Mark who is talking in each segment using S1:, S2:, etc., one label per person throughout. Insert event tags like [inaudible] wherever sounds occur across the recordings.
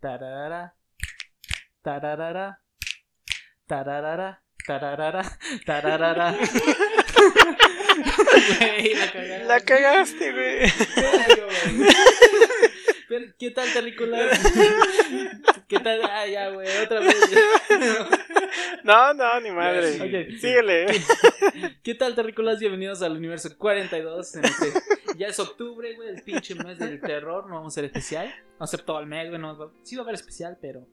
S1: Tararara. Tararara. Tararara. Tararara. Tararara. [laughs] Güey, la cagaste.
S2: La cagaste, güey.
S1: Pero, ¿Qué tal, terrícolas? [laughs] ¿Qué tal? Ah, ya, güey, otra vez.
S2: No, [laughs] no, ni madre. Síguele. [laughs]
S1: ¿Qué tal, terrícolas? Bienvenidos al universo 42. En este- ya es octubre, güey, el pinche mes del terror. No vamos a ser especial. No hacer todo el mes, güey. No, va- sí va a haber especial, pero,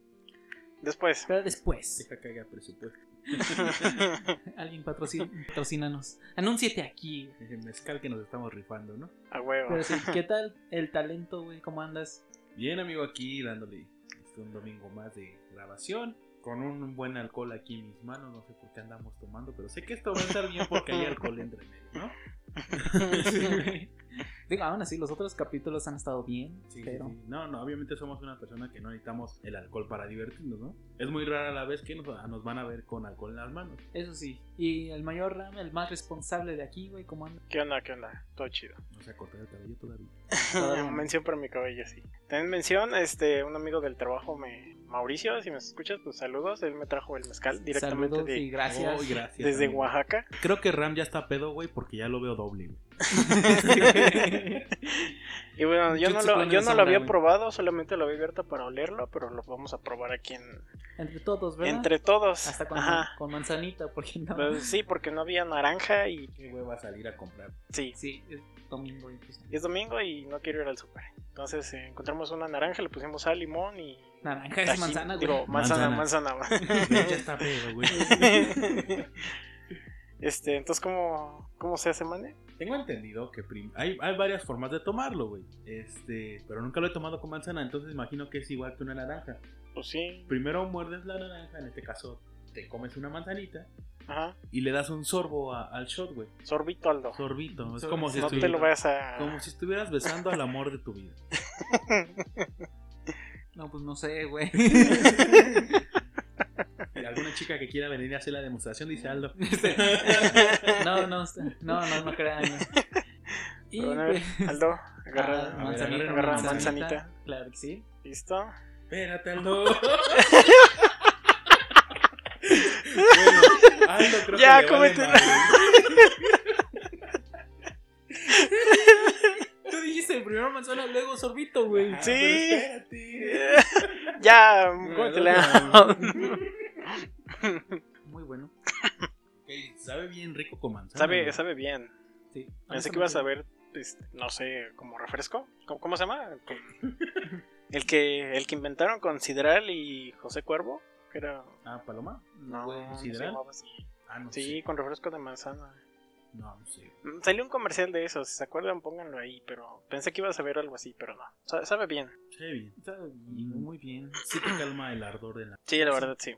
S2: Después.
S1: pero después.
S3: Deja que haya presupuesto. [laughs]
S1: Alguien patrocina, patrocínanos. Anúnciate aquí.
S3: El mezcal que nos estamos rifando, ¿no?
S2: A huevo.
S1: Pero sí, ¿qué tal el talento, güey? ¿Cómo andas?
S3: Bien, amigo, aquí dándole este, un domingo más de grabación. Con un buen alcohol aquí en mis manos. No sé por qué andamos tomando, pero sé que esto va a estar bien porque hay alcohol entre medio, ¿no? [laughs] [laughs]
S1: Sí. [laughs] Digo, aún así, los otros capítulos han estado bien,
S3: Sí, sí,
S1: pero...
S3: sí. No, no, obviamente somos una persona que no necesitamos el alcohol para divertirnos, ¿no? Es muy rara la vez que nos, nos van a ver con alcohol en las manos.
S1: Eso sí. Y el mayor Ram, el más responsable de aquí, güey, ¿cómo anda?
S2: ¿Qué onda? ¿Qué onda? Todo chido.
S3: No se ha cortado el cabello todavía. [laughs]
S2: Mención para mi cabello, sí. También mención, este, un amigo del trabajo, me, Mauricio, si me escuchas, pues saludos. Él me trajo el mezcal directamente
S1: Saludos y
S2: de,
S1: gracias.
S3: Oh, gracias.
S2: desde
S3: amigo.
S2: Oaxaca.
S3: Creo que Ram ya está pedo, güey, porque ya lo veo doble, güey. [laughs]
S2: Y bueno, yo no lo, yo no lo había probado, solamente lo había abierto para olerlo, pero lo vamos a probar aquí en,
S1: Entre todos, ¿verdad?
S2: entre todos.
S1: Hasta con,
S2: Ajá.
S1: con manzanita, porque no.
S2: Pues sí, porque no había naranja y
S3: ¿Qué güey va a salir a comprar?
S2: sí,
S1: Sí, es domingo y pues,
S2: es domingo y no quiero ir al súper. Entonces eh, encontramos una naranja, le pusimos sal, limón y
S1: Naranja es manzana, güey.
S2: Digo, manzana, manzana.
S3: ya [laughs] está pedo, güey. [laughs]
S2: este, entonces cómo cómo se hace, mane?
S3: Tengo entendido que prim- hay, hay varias formas de tomarlo, güey. Este, pero nunca lo he tomado con manzana, entonces imagino que es igual que una naranja.
S2: Pues sí.
S3: Primero muerdes la naranja, en este caso te comes una manzanita
S2: Ajá.
S3: y le das un sorbo a- al shot, güey.
S2: Sorbito Aldo.
S3: Sorbito, es
S1: Sor-
S3: como si,
S2: no te lo vayas a
S3: como si estuvieras besando al amor de tu vida. [laughs]
S1: No, pues no sé, güey. [laughs]
S3: Chica que quiera venir a hacer la demostración dice Aldo. [laughs]
S1: Este, no, no, no, no, no crean. Y pues,
S2: Aldo,
S1: ah,
S2: agarra,
S1: manzanita,
S2: agarra
S1: manzanita.
S2: manzanita.
S1: Claro que sí.
S2: ¿Listo?
S3: Espérate, Aldo. [laughs] bueno, Aldo creo
S2: Ya,
S3: que vale madre. [laughs]
S1: Tú dijiste primero manzana, luego sorbito, güey.
S3: Ah,
S2: Sí.
S3: espérate.
S2: ya,
S3: Bueno,
S2: cómetela.
S3: Sabe bien rico con manzana.
S2: sabe, sabe bien.
S1: Sí.
S2: Pensé que ibas a ver, este, no sé, como refresco. ¿Cómo, cómo se llama? [laughs] El que, el que inventaron con Sidral y José Cuervo. Que era.
S3: Ah, Paloma.
S2: No, no se
S3: ¿Sidral?
S2: llamaba así.
S3: Ah, no
S2: Sí,
S3: sé.
S2: con refresco de manzana.
S3: No, no sé.
S2: Mm, Salió un comercial de eso, si se acuerdan, pónganlo ahí. Pero pensé que ibas a ver algo así, pero no. Sa- Sabe bien.
S3: Sabe bien.
S1: Sabe bien, muy bien.
S3: Sí te calma el ardor de la...
S2: Sí, la verdad, sí.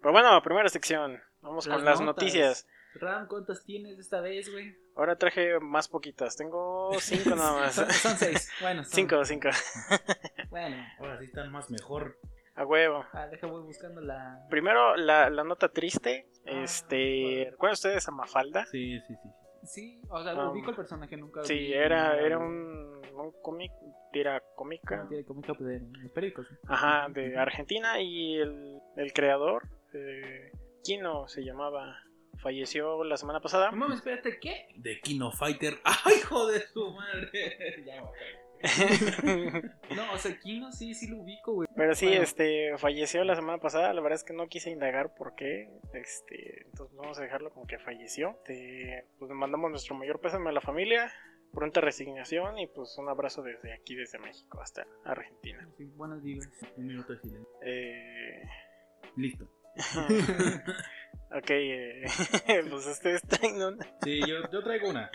S2: Pero bueno, primera sección. Vamos con las
S1: notas.
S2: noticias.
S1: Ram, ¿cuántas tienes esta vez, güey?
S2: Ahora traje más poquitas. Tengo [laughs] cinco nada más.
S1: Son, son seis. Bueno, son-
S2: Cinco, cinco. [laughs]
S1: Bueno,
S3: Ahora sí están más mejor.
S2: A huevo.
S1: ah, deja, voy buscando la.
S2: Primero, la, la nota triste.
S1: Ah,
S2: Este.
S1: bueno.
S2: ¿Recuerdan ustedes a Mafalda?
S3: Sí, sí, sí.
S1: Sí, o sea,
S2: Um,
S1: ubico el personaje, nunca.
S2: Sí,
S1: vi
S2: era, era un, un cómic, tira cómica.
S1: Tiene cómica pues, de los periódicos.
S2: Ajá, de Argentina y el, el creador, eh, Kino se llamaba, falleció la semana pasada.
S1: No mames, espérate, ¿qué?
S3: De Kino Fighter. [laughs] ¡Ay, hijo de su madre! [laughs] ya. [laughs]
S1: No, o sea, Kino sí, sí lo ubico, güey.
S2: Pero sí,
S1: Bueno.
S2: este, falleció la semana pasada, la verdad es que no quise indagar por qué, este, entonces vamos a dejarlo como que falleció. Este, pues le mandamos nuestro mayor pésame a la familia, pronta resignación y pues un abrazo desde aquí, desde México hasta Argentina.
S1: Sí, buenas vibras.
S3: Un minuto de silencio.
S2: Eh,
S3: Listo. [laughs]
S2: ok, eh, [laughs] pues ustedes traen una...
S3: Sí, yo, yo traigo una.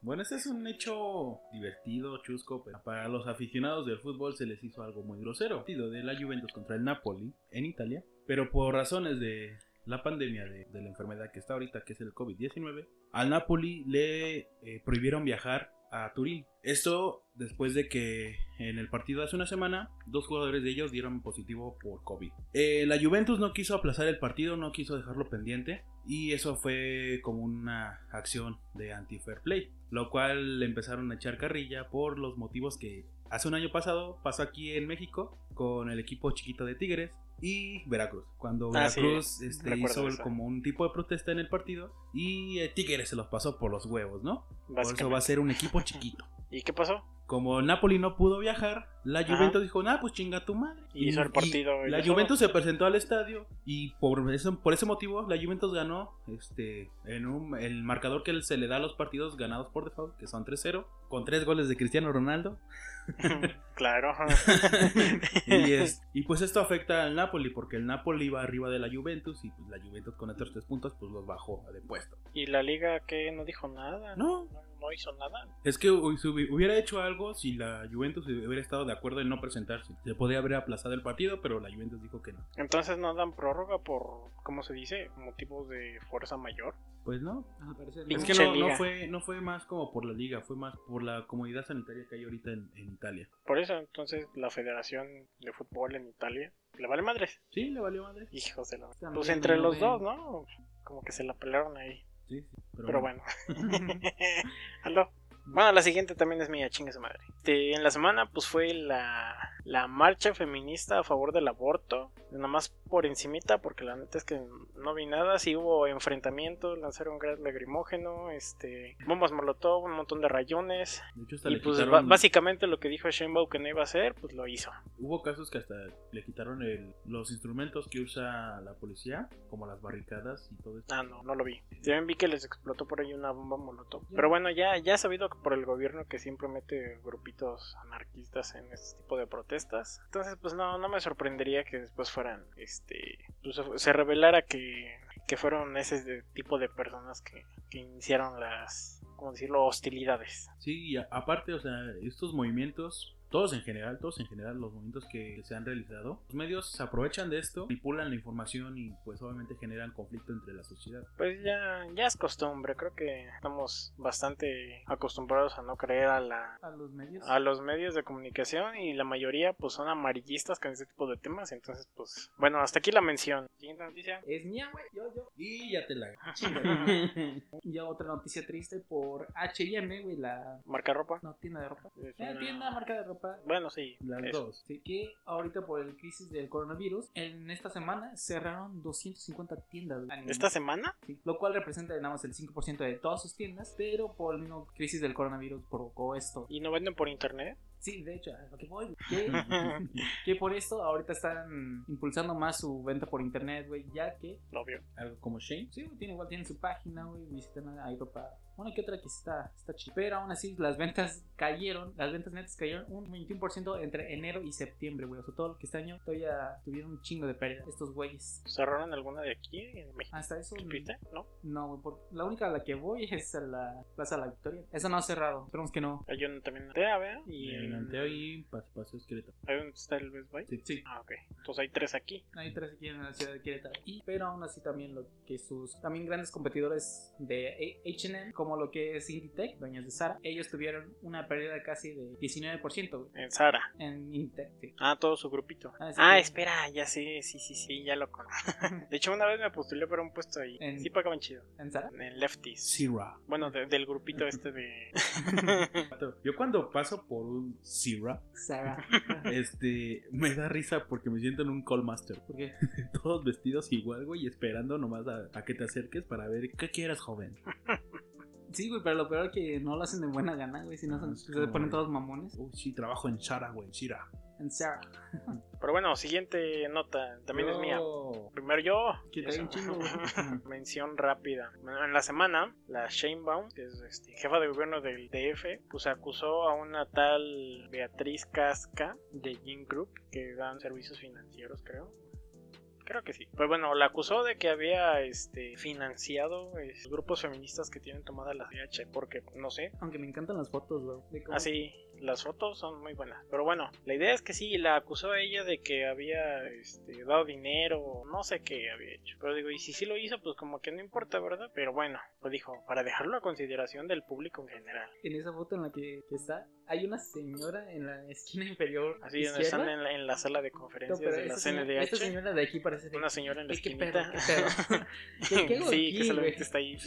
S3: Bueno, este es un hecho divertido, chusco, pero para los aficionados del fútbol se les hizo algo muy grosero. Partido de la Juventus contra el Napoli en Italia, pero por razones de la pandemia de, de la enfermedad que está ahorita, que es el COVID-19, al Napoli le eh, prohibieron viajar a Turín. Esto después de que en el partido hace una semana, dos jugadores de ellos dieron positivo por COVID. Eh, la Juventus no quiso aplazar el partido, no quiso dejarlo pendiente. Y eso fue como una acción de anti-fair play. Lo cual empezaron a echar carrilla por los motivos que hace un año pasado pasó aquí en México con el equipo chiquito de Tigres y Veracruz. Cuando
S2: Ah, sí,
S3: Veracruz este, hizo
S2: eso.
S3: como un tipo de protesta en el partido y eh, Tigres se los pasó por los huevos, ¿no? Por eso va a ser un equipo chiquito. [laughs]
S2: ¿Y qué pasó?
S3: Como Napoli no pudo viajar, la
S2: Ajá.
S3: Juventus dijo, nah, pues chinga tu madre.
S2: Y hizo el partido
S3: la
S2: ella sola.
S3: Juventus se presentó al estadio y por eso, por ese motivo la Juventus ganó este, en un, el marcador que se le da a los partidos ganados por default, que son 3-0, con tres goles de Cristiano Ronaldo. [laughs]
S2: claro. [laughs]
S3: Y, es- y pues esto afecta al Napoli, porque el Napoli iba arriba de la Juventus y pues la Juventus con estos tres puntos pues los bajó de puesto.
S2: ¿Y la liga que no dijo nada?
S3: No,
S2: No, no hizo nada.
S3: Es que si hubiera hecho algo si la Juventus hubiera estado de acuerdo en no presentarse. Se podía haber aplazado el partido, pero la Juventus dijo que no.
S2: Entonces no dan prórroga por, ¿cómo se dice? Motivos de fuerza mayor.
S3: Pues no. Es
S1: no.
S3: que no, no fue, no fue más como por la liga, fue más por la comunidad sanitaria que hay ahorita en, en Italia.
S2: Por eso entonces la Federación de Fútbol en Italia le vale madres.
S3: Sí, le valió madre.
S2: Hijos de la...
S1: También
S2: Pues entre
S1: no
S2: los
S1: ven.
S2: dos, ¿no? Como que se la pelearon ahí.
S3: Sí, sí. Pero,
S2: Pero
S3: bueno.
S2: bueno. [laughs] [laughs] Aló. Bueno, la siguiente también es mía, chingue su madre. Este, en la semana, pues fue la, la marcha feminista a favor del aborto. Nada más por encimita, porque la neta es que no vi nada. Sí hubo enfrentamientos, lanzaron gas lacrimógeno, este, bombas molotov, un montón de rayones.
S3: De hecho, hasta
S2: Y
S3: le
S2: pues
S3: quitaron-
S2: básicamente lo que dijo Sheinbaum que no iba a hacer, pues lo hizo.
S3: Hubo casos que hasta le quitaron el- los instrumentos que usa la policía, como las barricadas y todo eso.
S2: Ah, no, no lo vi. También vi que les explotó por ahí una bomba molotov. Pero bueno, ya, ya sabido por el gobierno que siempre mete grupitos anarquistas en este tipo de protestas. Entonces, pues no, no me sorprendería que después fueran, este, pues se- revelara que, que fueron ese tipo de personas que, que iniciaron las, ¿cómo decirlo?, hostilidades.
S3: Sí, y aparte, o sea, estos movimientos, todos en general, todos en general, los movimientos que se han realizado, los medios se aprovechan de esto, manipulan la información y pues obviamente generan conflicto entre la sociedad.
S2: Pues ya, ya es costumbre, creo que estamos bastante acostumbrados a no creer a la,
S1: A los medios.
S2: a los medios de comunicación y la mayoría pues son amarillistas con este tipo de temas entonces pues bueno hasta aquí la mención siguiente noticia
S1: Es mía, güey. Yo, yo.
S3: Y ya te la... [laughs]
S1: Ya otra noticia triste por HM, güey. La.
S2: marca ropa
S1: No, tienda de ropa.
S2: Es
S1: Eh,
S2: una-
S1: tienda, marca de ropa.
S2: Bueno sí
S3: Las
S2: eso.
S3: dos.
S1: Sí, que ahorita por el crisis del coronavirus, en esta semana cerraron 250 tiendas.
S2: esta semana
S1: Sí, lo cual representa nada más el 5% de todas sus tiendas, pero por el mismo crisis del coronavirus provocó esto.
S2: y no venden por internet
S1: Sí, de hecho, lo que voy, que, [laughs] que por esto ahorita están impulsando más su venta por internet, güey, ya que,
S2: lo vio
S3: Algo como Shane.
S1: sí, tiene, igual tienen su página, güey, visitan, hay ropa, una que otra que está, está chida. Pero aún así, las ventas cayeron, las ventas netas cayeron un 21% entre enero y septiembre, güey, o sea, todo lo que este año todavía tuvieron un chingo de pérdida, estos güeyes.
S2: cerraron alguna de aquí en México
S1: Hasta eso,
S2: ¿Supiste? no
S1: no, güey, por- la única a la que voy es a la Plaza La Victoria. Esa no ha cerrado, esperemos que no.
S2: hay uno también en Antea, ¿verdad? y
S3: en Anteo y Pas- Paseos Querétaro.
S2: ahí donde está el Best Buy
S3: Sí.
S1: Sí,
S2: ah ok entonces hay tres aquí
S1: Hay tres aquí en la ciudad de Querétaro. Y, pero aún así también lo que sus también grandes competidores de H&M, como lo que es Inditex, dueños de Zara, ellos tuvieron una pérdida casi de 19% güey,
S2: en Sara
S1: en Inditex. sí.
S2: Ah, todo su grupito.
S1: Ah,
S2: Ah, espera, ya sé, sí, sí, sí, ya lo conozco. [laughs] De hecho, una vez me postulé para un puesto ahí.
S1: En-
S2: Sí pagaban chido.
S1: ¿En Zara?
S2: En Lefties.
S3: Sira.
S2: Bueno, de- del grupito este de... [laughs]
S3: Yo cuando paso por un Sira,
S1: Zara. [laughs]
S3: este, me da risa porque me siento en un call master.
S1: ¿Por qué?
S3: Todos vestidos igual, güey, esperando nomás a, a que te acerques para ver qué quieres, joven.
S1: Sí, güey, pero lo peor es que no lo hacen de buena gana, güey, si no
S3: Ah,
S1: son- se ponen todos mamones.
S3: Uy, sí, trabajo en Sara, güey, Sira.
S1: En Zara.
S2: Pero bueno, siguiente nota. También es mía. Primero yo.
S1: Un chingo, güey. [laughs]
S2: Mención rápida. En la semana, la Sheinbaum, que es este, jefa de gobierno del DF, pues acusó a una tal Beatriz Casca de Gin Group, que dan servicios financieros, creo. Creo que sí. Pues bueno, la acusó de que había este financiado eh, grupos feministas que tienen tomada la CH, porque no sé,
S1: Aunque me encantan las fotos, cómo-
S2: Así, las fotos son muy buenas. Pero bueno, la idea es que sí, la acusó a ella de que había este, dado dinero, no sé qué había hecho. Pero digo, y si sí lo hizo, pues como que no importa, ¿verdad? Pero bueno, pues dijo, para dejarlo a consideración del público en general.
S1: En esa foto en la que, que está, hay una señora en la esquina inferior.
S2: Así donde están en la, en la sala de
S1: No,
S2: conferencias
S1: pero
S2: de la
S1: esta, señora,
S2: CNDH.
S1: esta señora de aquí parece
S2: Una señora en la
S1: ¿Qué- qué
S2: esquinita.
S1: pedo, qué pedo? [laughs] ¿Qué- qué hago
S2: sí,
S1: aquí,
S2: que solamente
S1: güey?
S2: está ahí.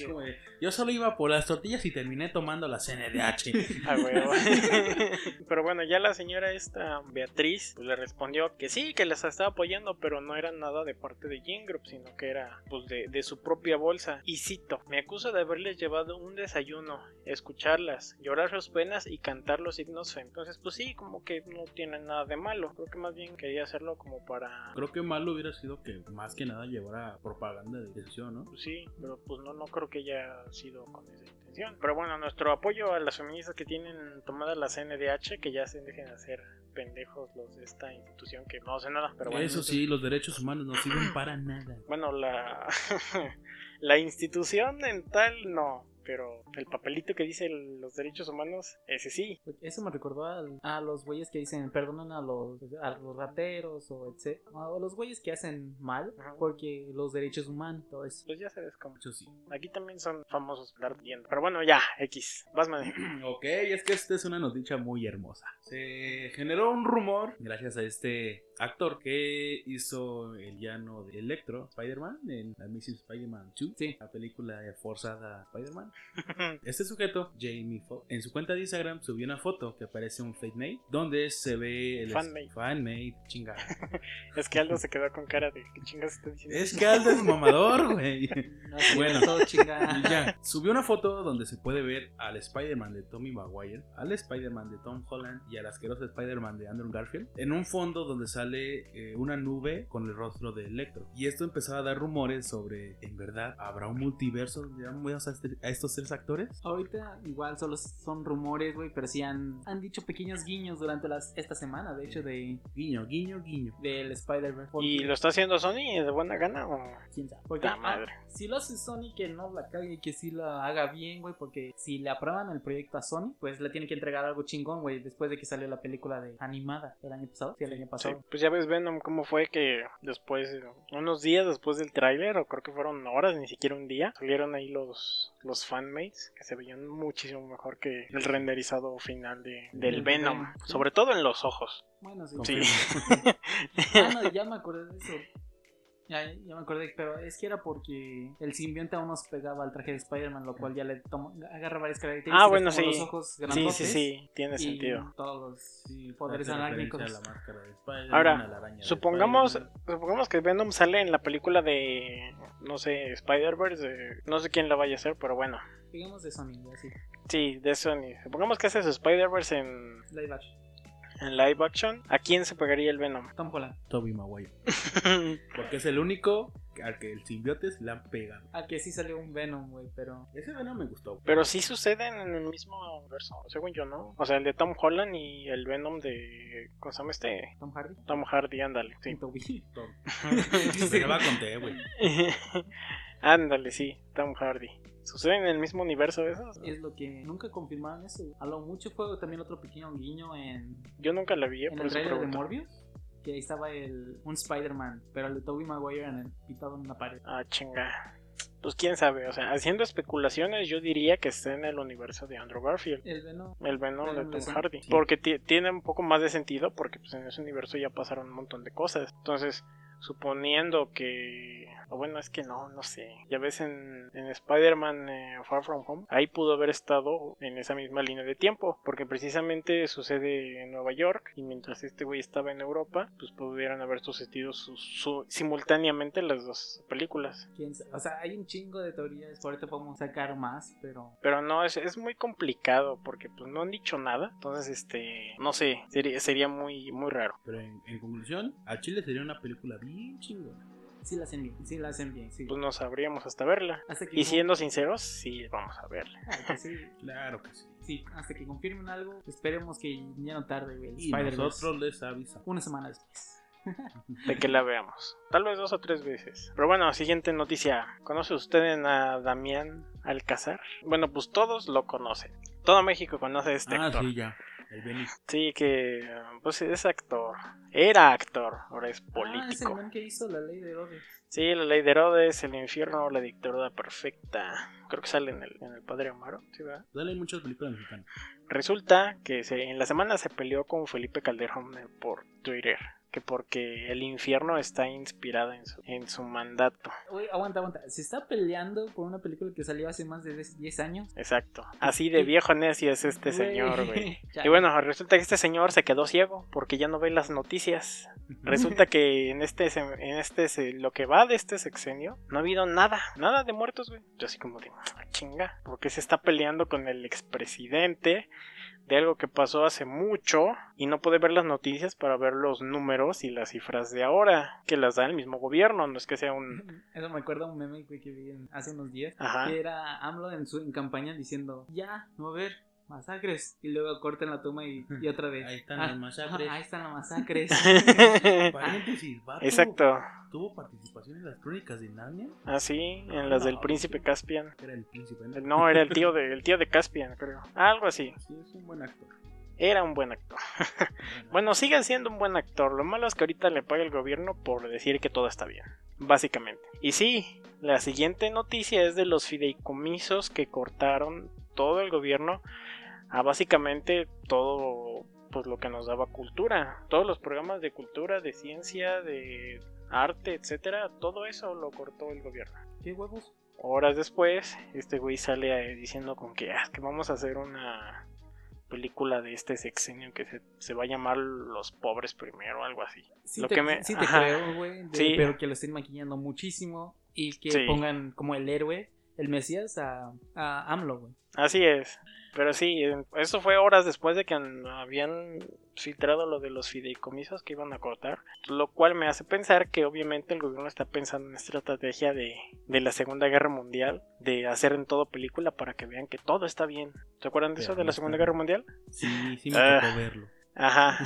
S3: Yo solo iba por las tortillas y terminé tomando la CNDH. [laughs]
S2: Ah, huevo. [laughs] pero bueno, ya la señora esta Beatriz pues, le respondió que sí, que les estaba apoyando, pero no era nada de parte de Gene Group, sino que era pues de, de su propia bolsa. Y cito, me acusa de haberles llevado un desayuno, escucharlas, llorar sus penas y cantar los himnos fe. Entonces, pues sí, como que no tiene nada de malo. Creo que más bien quería hacerlo como para...
S3: Creo que malo hubiera sido que más que nada llevara propaganda de decisión, ¿no?
S2: Pues sí, pero pues no, no creo que haya sido con esa intención. Pero bueno, nuestro apoyo a las feministas que tienen tomada la CNDH, que ya se dejen de hacer pendejos los de esta institución que no hace nada. Pero bueno,
S3: Eso sí, los derechos humanos no sirven para nada.
S2: Bueno, la, [laughs] la institución en tal no. Pero el papelito que dice los derechos humanos, ese sí.
S1: Eso me recordó al- a, los güeyes que dicen perdonan a los, a los rateros o etc. O los güeyes que hacen mal
S2: Ajá.
S1: porque los derechos humanos, todo eso.
S2: Pues ya sabes cómo.
S3: Eso sí.
S2: Aquí también son famosos dar viendo. Pero bueno, ya, X. Vas, [clears throat] man. [clears throat]
S3: Ok, es que esta es una noticia muy hermosa. Se generó un rumor gracias a este actor que hizo el llano de Electro, Spider-Man, en Amazing Spider-Man 2,
S1: Sí.
S3: la película forzada Spider-Man. [laughs] Este sujeto, Jamie Foxx, en su cuenta de Instagram subió una foto que parece un fake made, donde se ve el
S2: Fanmade.
S3: fanmade, chingada. [laughs]
S2: es que Aldo se quedó con cara de ¿qué chingas está diciendo?
S3: es que Aldo es mamador, güey. [laughs]
S1: No,
S3: Bueno.
S1: todo chingada.
S3: Y ya, subió una foto donde se puede ver al Spider-Man de Tommy Maguire, al Spider-Man de Tom Holland y al asqueroso Spider-Man de Andrew Garfield en un fondo donde sale eh, una nube con el rostro de Electro. Y esto empezó a dar rumores sobre, ¿en verdad habrá un multiverso donde veamos a, este- a estos tres actores?
S1: Ahorita igual solo son rumores, güey, pero sí han, han dicho pequeños guiños durante las, esta semana, de hecho, de
S3: Guiño, guiño, guiño.
S1: del Spider-Man.
S2: ¿Y lo está haciendo Sony de buena gana o...?
S1: ¿Quién sabe? Porque,
S2: La madre.
S1: ah, si lo hace Sony, que no la cague y que sí la haga bien, güey. Porque si le aprueban el proyecto a Sony, pues le tiene que entregar algo chingón, güey. Después de que salió la película de animada el año pasado. Sí, el año
S2: Sí,
S1: pasado.
S2: Pues ya ves Venom cómo fue que después, unos días después del tráiler, o creo que fueron horas, ni siquiera un día, salieron ahí los, los fanmates que se veían muchísimo mejor que el renderizado final de, del Venom, sobre todo en los ojos.
S1: Bueno, sí.
S2: Sí. [laughs]
S1: Ah, no, ya me acordé de eso. Ya, ya me acordé, pero es que era porque el simbionte aún nos pegaba al traje de Spider-Man, lo cual ya le toma, agarra varias características.
S2: Ah, bueno,
S1: como
S2: sí.
S1: Los ojos
S2: sí,
S1: grandotes
S2: sí, sí, tiene
S1: y
S2: sentido.
S1: Todos los
S3: Sí,
S1: poderes
S3: hace
S1: arácnicos.
S3: referencia a la máscara de Spider-Man,
S2: Ahora, Supongamos, supongamos que Venom sale en la película de, no sé, Spider-Verse, de- no sé quién la vaya a hacer, pero bueno.
S1: Digamos de Sony, así.
S2: Sí, de Sony. Supongamos que hace su Spider-Verse en,
S1: Live action.
S2: En live action. ¿A quién se pegaría el Venom?
S1: Tom Holland.
S3: Tobey Maguire. [laughs] Porque es el único al que el simbiote le han pegado.
S1: Ah, que sí salió un Venom, güey, pero.
S3: Ese Venom me gustó.
S2: Pero sí suceden en el mismo universo, según yo, ¿no? O sea, el de Tom Holland y el Venom de. ¿Cómo se llama este?
S1: Tom Hardy.
S2: Tom Hardy, ándale. Sí.
S1: Y Toby.
S3: Todo. Se va con güey. [laughs]
S2: ándale, sí, Tom Hardy. ¿Suceden en el mismo universo esos?
S1: Es lo que nunca confirmaron eso. A lo mucho fue también otro pequeño guiño en,
S2: Yo nunca la vi, eh,
S1: en
S2: por
S1: el trailer de. Morbius. Que ahí estaba el, un Spider-Man, pero el de Tobey Maguire en el, pintado en una pared.
S2: Ah, chinga. Pues quién sabe, o sea, haciendo especulaciones, yo diría que está en el universo de Andrew Garfield.
S1: El Venom.
S2: El Venom de
S1: Venom de
S2: Tom. Hardy.
S3: Sí.
S2: Porque ti- tiene un poco más de sentido porque pues en ese universo ya pasaron un montón de cosas. Entonces, suponiendo que... O bueno, es que no, no sé. Ya ves en, en Spider-Man eh, Far From Home, ahí pudo haber estado en esa misma línea de tiempo. Porque precisamente sucede en Nueva York y mientras este güey estaba en Europa, pues pudieran haber sucedido su- su- simultáneamente las dos películas.
S1: ¿Quién sabe? O sea, hay un chingo de teorías. Por ahorita podemos sacar más, pero.
S2: Pero no, es, es muy complicado porque pues no han dicho nada. Entonces, este, no sé, sería, sería muy, muy raro.
S3: Pero en, en conclusión, a Chile sería una película bien chingona.
S1: Sí la hacen bien, sí la hacen bien, sí.
S2: Pues no sabríamos hasta verla.
S1: Hasta que
S2: Y siendo sinceros, sí, vamos a verla.
S1: Ah, que sí, [laughs]
S3: Claro que sí.
S1: sí, hasta que confirmen algo, esperemos que ya no tarde, el
S3: Y nosotros les avisamos.
S1: Una semana después.
S2: De que la veamos. Tal vez dos o tres veces. Pero bueno, siguiente noticia. ¿Conoce usted a Damián Alcázar? Bueno, pues todos lo conocen. Todo México conoce a este
S3: Ah,
S2: actor.
S3: sí, ya. El Benny.
S2: Sí, que pues es actor. Era actor, ahora es
S1: Ah, es el
S2: político.
S1: man que hizo la ley de Herodes.
S2: Sí, la ley de Herodes, el infierno, la dictadura perfecta. Creo que sale en el, en el Padre Amaro, ¿sí, verdad?
S3: Dale hay muchas películas mexicanas.
S2: Resulta que se- en la semana se peleó con Felipe Calderón eh, por Twitter. Que porque el infierno está inspirado en su, en su mandato.
S1: Güey, aguanta, aguanta. Se está peleando por una película que salió hace más de 10 años.
S2: Exacto. Así de viejo necio es este
S1: Güey.
S2: señor, güey. [laughs] Y bueno, resulta que este señor se quedó ciego porque ya no ve las noticias. Resulta que en este, en este, lo que va de este sexenio, no ha habido nada, nada de muertos, güey. Yo así como de, "Ah, chinga, porque se está peleando con el expresidente de algo que pasó hace mucho y no puede ver las noticias para ver los números y las cifras de ahora, que las da el mismo gobierno, no es que sea un... [laughs]
S1: Eso me acuerda un meme que vi en- hace unos días.
S2: Ajá.
S1: Que era AMLO en su en campaña diciendo, ya, no va a haber masacres. Y luego cortan la toma y, y otra vez.
S3: Ahí están
S1: "Ah,
S3: las masacres".
S1: ahí están las masacres. [laughs]
S3: Paréntesis, vato,
S2: Exacto.
S3: ¿Tuvo participación en las crónicas de Narnia?
S2: Así, en las del príncipe Caspian.
S3: Era el príncipe, ¿no?
S2: No, era el tío de, el tío de Caspian, creo. Algo así.
S3: Sí, es un buen actor.
S2: Era un buen actor. Bueno, sigue siendo un buen actor. Lo malo es que ahorita le paga el gobierno por decir que todo está bien. Básicamente. Y sí, la siguiente noticia es de los fideicomisos que cortaron todo el gobierno a básicamente todo pues lo que nos daba cultura. Todos los programas de cultura, de ciencia, de arte, etcétera, todo eso lo cortó el gobierno.
S1: ¿Qué huevos?
S2: Horas después, este güey sale eh, diciendo con que, "Ah, que vamos a hacer una película de este sexenio que se, se va a llamar Los Pobres Primero, algo así.
S1: Sí,
S2: Lo
S1: te,
S2: que me-
S1: sí te creo, güey.
S2: Sí.
S1: Pero que lo estén maquillando muchísimo y que
S2: Sí.
S1: pongan como el héroe, el Mesías, a, a AMLO, güey.
S2: Así es. Pero sí, eso fue horas después de que an- habían filtrado lo de los fideicomisos que iban a cortar. Lo cual me hace pensar que obviamente el gobierno está pensando en esta estrategia de, de la Segunda Guerra Mundial, de hacer en todo película para que vean que todo está bien. ¿Se acuerdan de eso de la Segunda. Guerra Mundial?
S3: Sí, sí me
S2: Ah.
S3: tocó verlo.
S2: Ajá.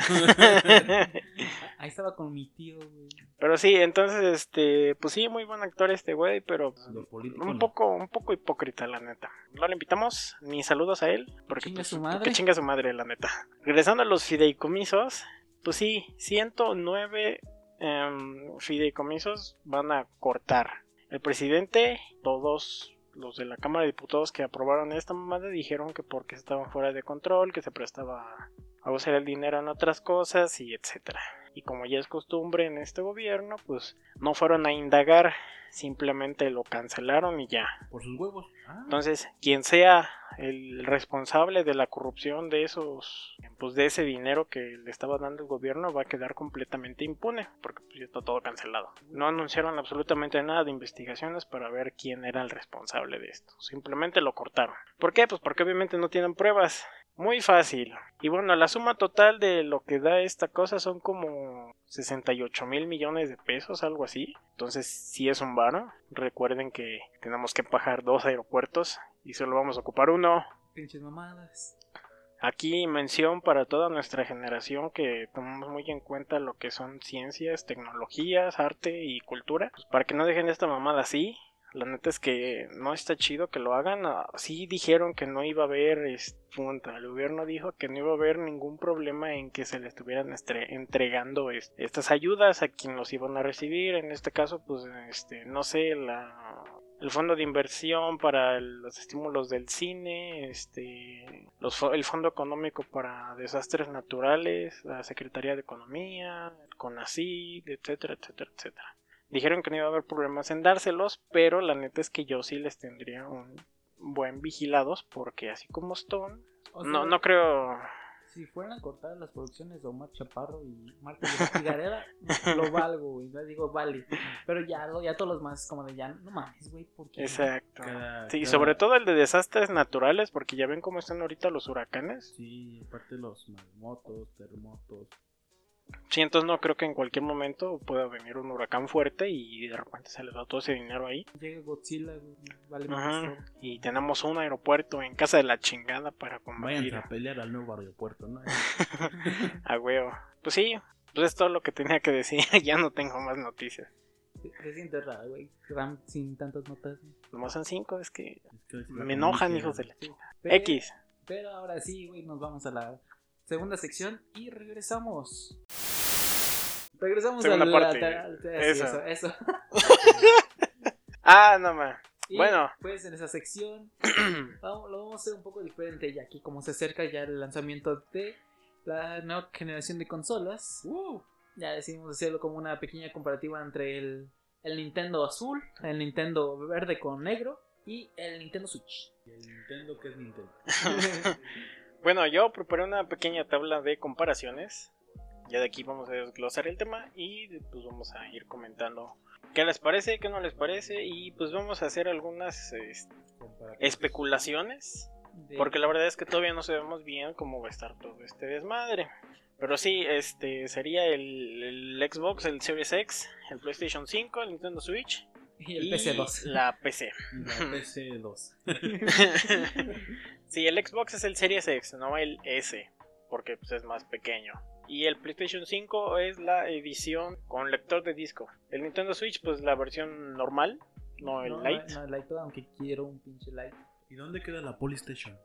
S1: Ahí estaba con mi tío, güey.
S2: pero sí, entonces, este, pues sí, muy buen actor este güey, pero
S3: políticos
S2: un
S3: no.
S2: poco, un poco hipócrita, la neta. No le invitamos ni saludos a él, porque
S1: Chinga
S2: pues,
S1: su madre.
S2: que chinga su madre, la neta. Regresando a los fideicomisos, pues sí, 109 em, fideicomisos van a cortar. El presidente, todos los de la Cámara de Diputados que aprobaron esta mamada dijeron que porque estaban fuera de control, que se prestaba a usar el dinero en otras cosas y etcétera. Y como ya es costumbre en este gobierno, pues no fueron a indagar, simplemente lo cancelaron y ya.
S3: Por sus huevos. Ah,
S2: Entonces, quien sea el responsable de la corrupción de esos, pues de ese dinero que le estaba dando el gobierno va a quedar completamente impune, porque pues, ya está todo cancelado. No anunciaron absolutamente nada de investigaciones para ver quién era el responsable de esto. Simplemente lo cortaron. ¿Por qué? Pues porque obviamente no tienen pruebas. Muy fácil. Y bueno, la suma total de lo que da esta cosa son como 68 mil millones de pesos, algo así. Entonces, si es un varo. Recuerden que tenemos que pagar dos aeropuertos y solo vamos a ocupar uno.
S1: Pinches mamadas.
S2: Aquí mención para toda nuestra generación que tomamos muy en cuenta lo que son ciencias, tecnologías, arte y cultura. Pues para que no dejen esta mamada así. La neta es que no está chido que lo hagan. Ah, Sí dijeron que no iba a haber, es- punta, el gobierno dijo que no iba a haber ningún problema en que se le estuvieran entregando es- estas ayudas a quien los iban a recibir. En este caso, pues, este, no sé, la, el fondo de inversión para los estímulos del cine, este, los, el fondo económico para desastres naturales, la Secretaría de Economía, el CONACYT, etcétera, etcétera, etcétera. Dijeron que no iba a haber problemas en dárselos, pero la neta es que yo sí les tendría un buen vigilados porque así como Stone,
S1: O
S2: no,
S1: sea,
S2: no creo...
S1: Si fueran a cortar las producciones de Omar Chaparro y Marta Gareda, [laughs] lo valgo, güey. No digo vale. Pero ya, lo- ya todos los más, como de ya, no mames, güey. porque
S2: Exacto.
S3: cada-
S2: Sí,
S3: cada-
S2: sobre todo el de desastres naturales, porque ya ven cómo están ahorita los huracanes.
S3: Sí, aparte los maremotos, terremotos.
S2: Sí, entonces no creo que en cualquier momento pueda venir un huracán fuerte y de repente se les va todo ese dinero ahí.
S1: Llega Godzilla, güey. Vale,
S2: Ajá.
S1: más
S2: Y tenemos un aeropuerto en casa de la chingada para combatir
S3: Vayan a pelear al nuevo aeropuerto, ¿no? [laughs]
S2: a huevo. Pues sí, pues es todo lo que tenía que decir. [laughs] ya no tengo más noticias.
S1: Se, siente raro, güey. Ram sin tantas notas. güey.
S2: Nomás son cinco, es que
S3: Es que
S2: me enojan, hijos de la chingada. X.
S1: Pero ahora sí, güey, nos vamos a la segunda sección y regresamos. Regresamos
S2: Segunda
S1: a la
S2: parte. Eso.
S1: eso, eso. [laughs]
S2: Ah, no más.
S1: Y,
S2: Bueno.
S1: Pues en esa sección [clears throat] vamos- lo vamos a hacer un poco diferente, ya que como se acerca ya el lanzamiento de la nueva generación de consolas.
S3: Uh,
S1: Ya decidimos hacerlo como una pequeña comparativa entre el, el Nintendo azul, el Nintendo verde con negro y el Nintendo Switch.
S3: Y el Nintendo, que es Nintendo? [laughs] [laughs]
S2: Bueno, yo preparé una pequeña tabla de comparaciones. Ya de aquí vamos a desglosar el tema y pues vamos a ir comentando qué les parece, qué no les parece y pues vamos a hacer algunas este, especulaciones. Porque la verdad es que todavía no sabemos bien cómo va a estar todo este desmadre. Pero sí, este sería el, el Xbox, el Series X, el PlayStation 5, el Nintendo Switch
S1: y el PC2.
S2: la PC.
S3: La PC2. [laughs] [laughs]
S2: sí, el Xbox es el Series X, no el S, porque pues, es más pequeño. Y el PlayStation 5 es la edición con lector de disco. El Nintendo Switch, pues la versión normal, no el
S1: No,
S2: Lite.
S1: No, el Lite, aunque quiero un pinche Lite.
S3: ¿Y dónde queda la Polystation?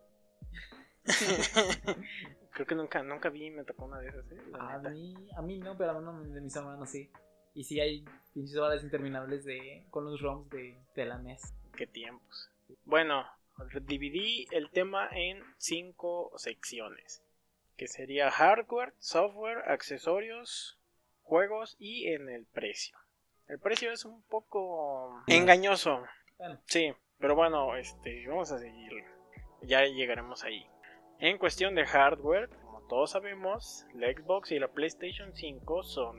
S3: [laughs]
S2: Creo que nunca, nunca vi, me tocó una de esas. ¿eh?
S1: A
S2: neta.
S1: mí, a mí no, pero a uno de mis hermanos sí. Y sí hay pinches horas interminables de, con los ROMs de, de la NES.
S2: Qué tiempos. Bueno, dividí el tema en cinco secciones. Que sería hardware, software, accesorios, juegos y en el precio. El precio es un poco engañoso.
S1: Bueno,
S2: Sí, pero bueno, este, vamos a seguir. Ya llegaremos ahí. En cuestión de hardware, como todos sabemos, la Xbox y la PlayStation 5 son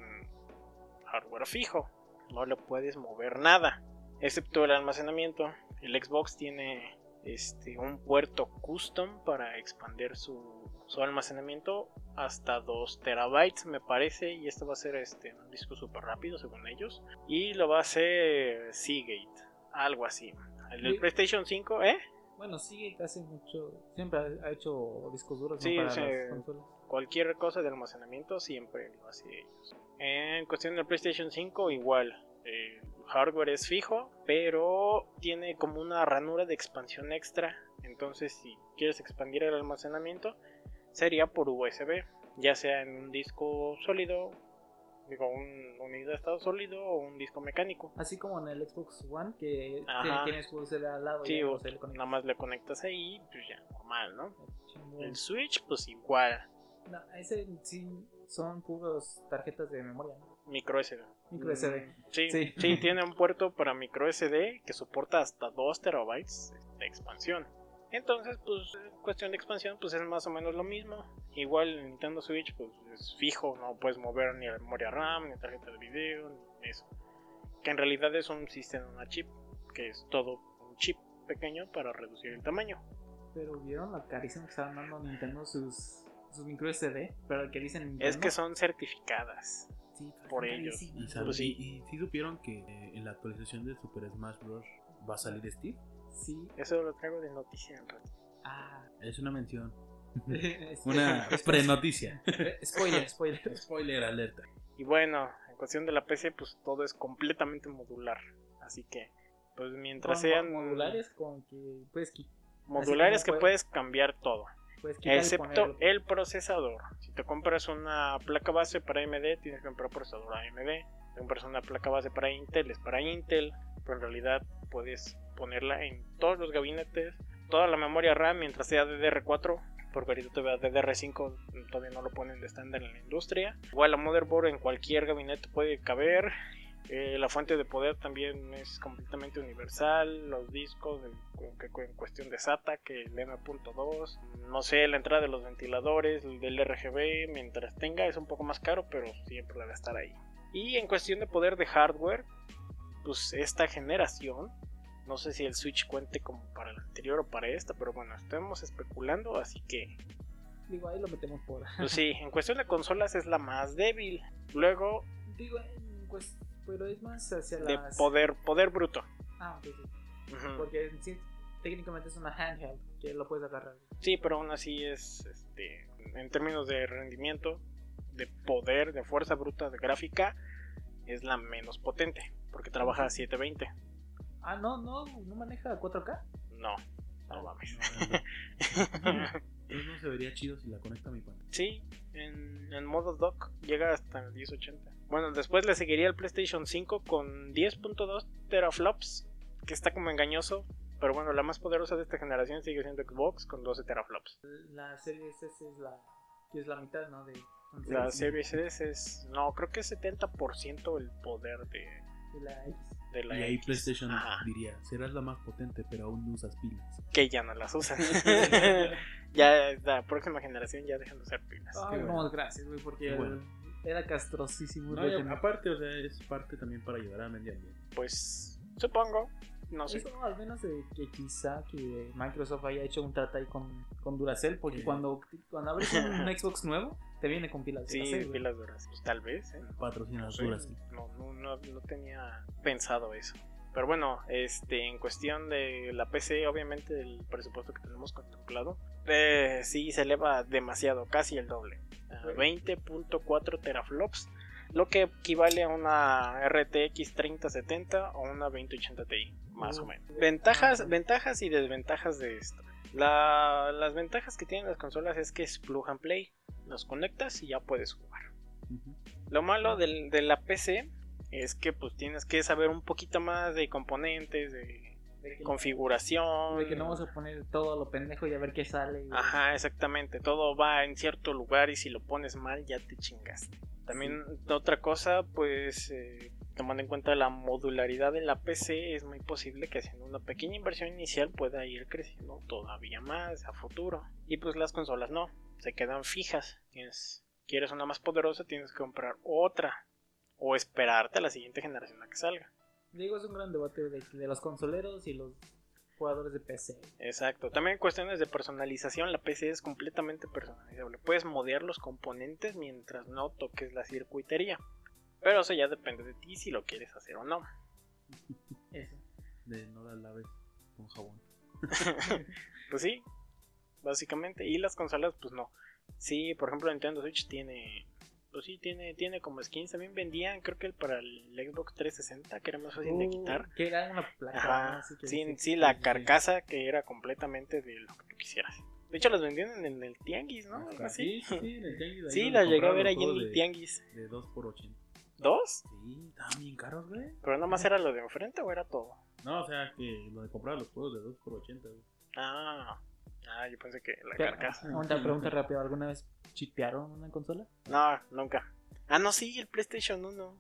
S2: hardware fijo. No le puedes mover nada, excepto el almacenamiento. El Xbox tiene este, un puerto custom para expandir su, su almacenamiento hasta 2 terabytes, me parece. Y esto va a ser este, un disco súper rápido, según ellos. Y lo va a hacer Seagate, algo así. El. PlayStation 5, ¿eh?
S1: bueno, sí, hace mucho. Siempre ha- hecho discos duros ¿no?
S2: Sí,
S1: para las
S2: cualquier cosa de almacenamiento siempre lo hace ellos. En cuestión del PlayStation 5 igual, el hardware es fijo, pero tiene como una ranura de expansión extra. Entonces si quieres expandir el almacenamiento sería por USB, ya sea en un disco sólido, digo un unidad de estado sólido o un disco mecánico.
S1: Así como en el Xbox One, que tienes USB al lado.
S2: Sí, o
S1: conecta.
S2: nada más le conectas ahí, pues ya normal, ¿no? El Switch pues igual,
S1: No, ese sí son puros tarjetas de memoria, ¿no?
S2: micro SD.
S1: Micro SD.
S2: Mm, Sí,
S1: Sí.
S2: sí. tiene un puerto para micro SD que soporta hasta 2 terabytes de expansión. Entonces, pues, cuestión de expansión, pues es más o menos lo mismo. Igual el Nintendo Switch, pues es fijo, no puedes mover ni la memoria RAM, ni tarjeta de video, ni eso. Que en realidad es un sistema, una chip, que es todo un chip pequeño para reducir el tamaño.
S1: Pero vieron la carísima que está dando Nintendo sus, sus micro SD. Pero que dicen Nintendo.
S2: Es que son certificadas.
S1: sí,
S2: por ellos.
S3: ¿Y, sabe-
S2: Pues sí.
S3: y- y sí supieron que eh, en la actualización de Super Smash Bros. va a salir Steve?
S1: Sí.
S2: Eso lo traigo de noticia en rato.
S1: Ah.
S3: Es una mención. [laughs] [laughs]
S1: Es-
S3: Una prenoticia. [laughs]
S1: Spoiler, spoiler.
S3: Spoiler alerta.
S2: Y bueno, en cuestión de la PC, pues todo es completamente modular. Así que, pues mientras sean
S1: modulares con que puedes,
S2: modulares que
S1: como
S2: puedes cambiar todo,
S1: puedes quitar y
S2: excepto el procesador. Si te compras una placa base para AMD, tienes que comprar procesador AMD. Si compras una placa base para Intel, es para Intel. Pero en realidad puedes ponerla en todos los gabinetes, toda la memoria RAM mientras sea DDR4. Porque ahorita todavía DDR5 todavía no lo ponen de estándar en la industria. Igual la motherboard en cualquier gabinete puede caber. Eh, la fuente de poder también es completamente universal. Los discos en, cuestión de SATA, que el M.2, no sé, la entrada de los ventiladores, el del RGB, mientras tenga es un poco más caro, pero siempre debe estar ahí. Y en cuestión de poder de hardware, pues esta generación, no sé si el Switch cuente como para la anterior o para esta, pero bueno, estamos especulando, así que
S1: Digo, ahí lo metemos por.
S2: pues sí, en cuestión de consolas es la más débil. Luego
S1: Digo, en cues- pero es más hacia
S2: de
S1: las.
S2: poder, poder bruto.
S1: Ah, ok, sí.
S2: Ujú.
S1: Porque en sí, técnicamente es una handheld que lo puedes agarrar.
S2: Sí, pero aún así es, este, en términos de rendimiento, de poder, de fuerza bruta, de gráfica, es la menos potente, porque trabaja a 720.
S1: Ah, no, no, no maneja 4K.
S2: No, no mames. [laughs]
S3: Entonces no se vería chido si la conecto a mi cuenta.
S2: Sí, en, en modo dock llega hasta el 1080. Bueno, después le seguiría el PlayStation 5 con 10.2 teraflops, que está como engañoso. Pero bueno, la más poderosa de esta generación sigue siendo Xbox con 12 teraflops.
S1: La serie S es la. que es la mitad, ¿no? De,
S2: La Series S es. No, creo que es 70% el poder de,
S1: de la X.
S2: de la
S3: y ahí
S2: X.
S3: PlayStation
S2: Ajá,
S3: diría, serás la más potente, pero aún no usas pilas.
S2: Que ya no las usan. [laughs] [laughs] ya la próxima generación ya dejan de usar pilas.
S1: Ay,
S3: bueno.
S1: no, gracias, güey, porque
S3: bueno.
S1: Era castrosísimo.
S3: No, y aparte, o sea, es parte también para ayudar al medio ambiente.
S2: Pues supongo. No sé.
S1: Eso al menos de que quizá que Microsoft haya hecho un trato ahí con, con Duracell, porque
S3: Sí.
S1: cuando, cuando abres un, [laughs] Xbox nuevo, te viene con pilas
S2: Sí,
S1: Duracell, güey.
S2: pilas duras. Pues tal vez, ¿eh?
S3: Patrocina
S2: No, sé.
S3: duras.
S2: no, no, no, no tenía pensado eso. Pero bueno, este, en cuestión de la PC, obviamente el presupuesto que tenemos contemplado, eh, sí se eleva demasiado, casi el doble. A
S1: Ok.
S2: 20.4 teraflops, lo que equivale a una RTX 3070 o una 2080 Ti, más o menos. Ventajas, ventajas y desventajas de esto. La- las ventajas que tienen las consolas es que es plug and play. Los conectas y ya puedes jugar. Lo malo del- de la PC es que pues tienes que saber un poquito más de componentes, de
S1: De que,
S2: configuración.
S1: de que no vamos a poner todo lo pendejo y a ver qué sale.
S2: Ajá, exactamente. Todo va en cierto lugar y si lo pones mal ya te chingaste. También otra cosa, pues eh, tomando en cuenta la modularidad de la PC, es muy posible que haciendo una pequeña inversión inicial pueda ir creciendo todavía más a futuro. Y pues las consolas no, se quedan fijas. Tienes, quieres una más poderosa, tienes que comprar otra. O esperarte a la siguiente generación a que salga.
S1: Digo, es un gran debate de, de los consoleros y los jugadores de PC.
S2: Exacto. También cuestiones de personalización, la PC es completamente personalizable. Puedes modear los componentes mientras no toques la circuitería. Pero eso ya depende de ti si lo quieres hacer o no. [laughs]
S1: Eso.
S3: De no la laves con jabón. [laughs]
S2: Pues sí, básicamente. Y las consolas, pues no. Sí, por ejemplo, Nintendo Switch tiene. Pues sí, tiene, tiene como skins. También vendían, creo que el para el Xbox 360, que era más fácil de
S1: Uh,
S2: quitar.
S1: Que era una placa.
S2: Ajá, sí,
S1: sí.
S2: sí, la carcasa que era completamente de lo que tú quisieras. De hecho, las vendían en el tianguis, ¿no? Algo
S3: Hasta-
S2: así.
S3: Sí, sí, en el tianguis.
S2: Sí, las llegué a ver allí en el
S3: de-
S2: tianguis.
S3: De 2 por 80
S2: ¿Dos?
S3: Sí, estaban bien caros, güey.
S2: ¿Pero nada más era lo de enfrente o era todo?
S3: No, o sea, que donde compraba los juegos de 2 por 80 güey.
S2: Ah, ah yo pensé que la
S1: Pero,
S2: carcasa.
S1: Una pregunta rápida. ¿Alguna vez chipearon una consola?
S2: No, nunca. Ah, no, sí, el PlayStation 1.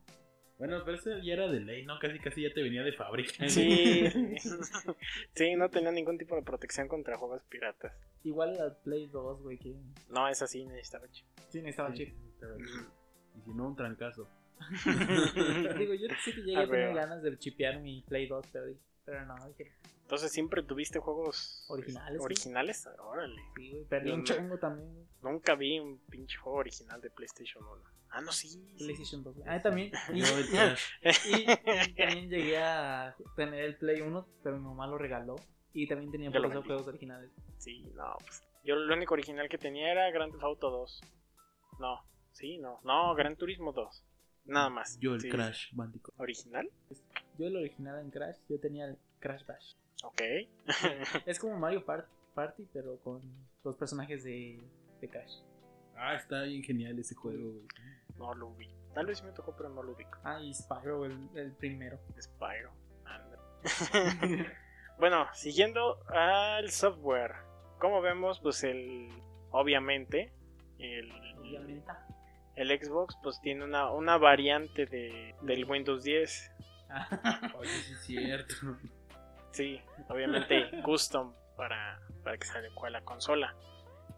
S3: Bueno, pero ese ya era de ley, ¿no? Casi, casi ya te venía de fábrica.
S2: Sí. [laughs] sí, no tenía ningún tipo de protección contra juegos piratas.
S1: Igual la Play 2, güey, que
S2: No, esa sí necesitaba chip.
S1: sí necesitaba
S3: Sí,
S1: chip.
S3: estaba chido. Y si no, un trancazo. [laughs]
S1: Digo, yo sí que llegué
S2: A
S1: a tener ganas de chipear mi Play 2, pero, pero no, dije,
S2: Entonces siempre tuviste juegos
S1: Originales, sí.
S2: Originales, órale.
S1: sí, güey, perdí un
S2: no.
S1: chongo también.
S2: Nunca vi un pinche juego original de PlayStation 1. Ah, no, sí.
S1: PlayStation 2. güey. Ah, también. [laughs] Y, y- y también llegué a tener el Play 1, pero mi mamá lo regaló. Y también tenía por juegos originales.
S2: Sí, no, pues. Yo lo único original que tenía era Grand Theft Auto 2. No, sí, no. No, Gran Turismo 2. Nada más.
S3: Yo el
S2: Sí.
S3: Crash Bandicoot.
S2: ¿Original?
S1: Yo el original en Crash, yo tenía el Crash Bash.
S2: Ok. [laughs]
S1: Es como Mario Par- Party, pero con los personajes de, de Crash.
S3: Ah, está bien genial ese juego, güey.
S2: no lo vi. Tal vez sí me tocó, pero no lo ubico.
S1: Ah, y Spyro, el, el primero.
S2: Spyro. anda. [laughs] bueno, siguiendo al software. Como vemos, pues el. Obviamente. El,
S1: Obviamente.
S2: el Xbox pues tiene una, una variante de, del Windows 10.
S3: Oye, sí es cierto.
S2: Sí, obviamente [laughs] custom para, para que se adecue a la consola.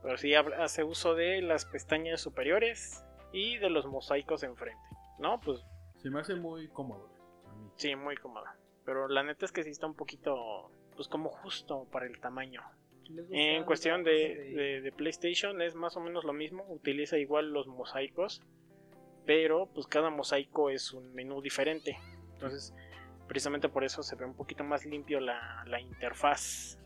S2: Pero sí hace uso de las pestañas superiores y de los mosaicos enfrente. No, pues
S3: Se me hace muy cómodo. A mí.
S2: sí, muy cómoda. Pero la neta es que sí está un poquito, pues como justo para el tamaño.
S1: ¿Les gusta
S2: En cuestión de, de- de PlayStation es más o menos lo mismo. Utiliza igual los mosaicos. Pero pues cada mosaico es un menú diferente. Entonces, precisamente por eso se ve un poquito más limpio la, la interfaz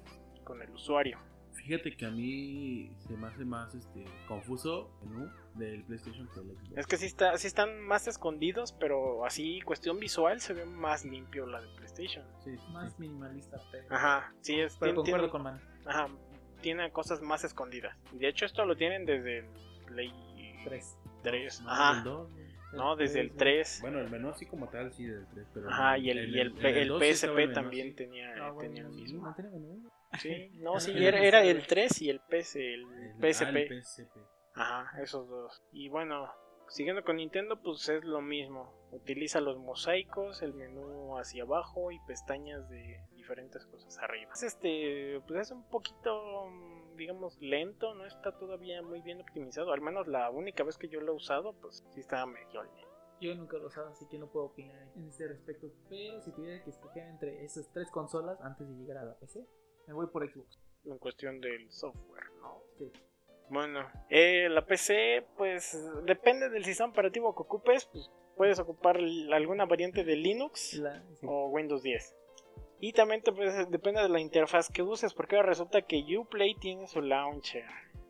S2: con el usuario.
S3: Fíjate que a mí se me hace más este confuso el menú del PlayStation que el Xbox.
S2: Es que sí, está, sí están más escondidos, pero así cuestión visual se ve más limpio la de PlayStation.
S3: Sí,
S1: Más minimalista, pero,
S2: Ajá, sí, es,
S1: pero
S2: tien-
S1: concuerdo
S2: tiene,
S1: con Man.
S2: ajá, tiene cosas más escondidas. Y de hecho esto lo tienen desde el Play
S1: 3.
S2: 3.
S3: No,
S2: Ajá. No, desde el 3.
S3: Bueno, el menú así como tal, sí, del 3, pero...
S2: Ajá, y el,
S3: en
S2: y el, el
S3: el
S2: PSP también tenía,
S1: Ah, bueno,
S2: tenía el mismo.
S1: No menú.
S2: Sí, [laughs] no, sí,
S3: El
S2: era, el 3 y el PS, el
S3: El- ah,
S2: PSP.
S3: el PSP.
S2: Ajá, esos dos. Y bueno, siguiendo con Nintendo, pues es lo mismo. Utiliza los mosaicos, el menú hacia abajo y pestañas de diferentes cosas arriba. Es este, pues es un poquito, digamos, lento, no está todavía muy bien optimizado. Al menos la única vez que yo lo he usado, pues sí estaba medio lento.
S1: Yo nunca lo he usado, así que no puedo opinar en este respecto. Pero si tuviera que escoger entre esas tres consolas antes de llegar a la PC, me voy por Xbox.
S2: En cuestión del software, ¿no?
S1: Sí.
S2: Bueno, eh, la PC, pues depende del sistema operativo que ocupes, pues puedes ocupar alguna variante de Linux
S1: La- sí.
S2: o Windows 10. Y también te puedes- depende de la interfaz que uses, porque ahora resulta que Uplay tiene su launcher,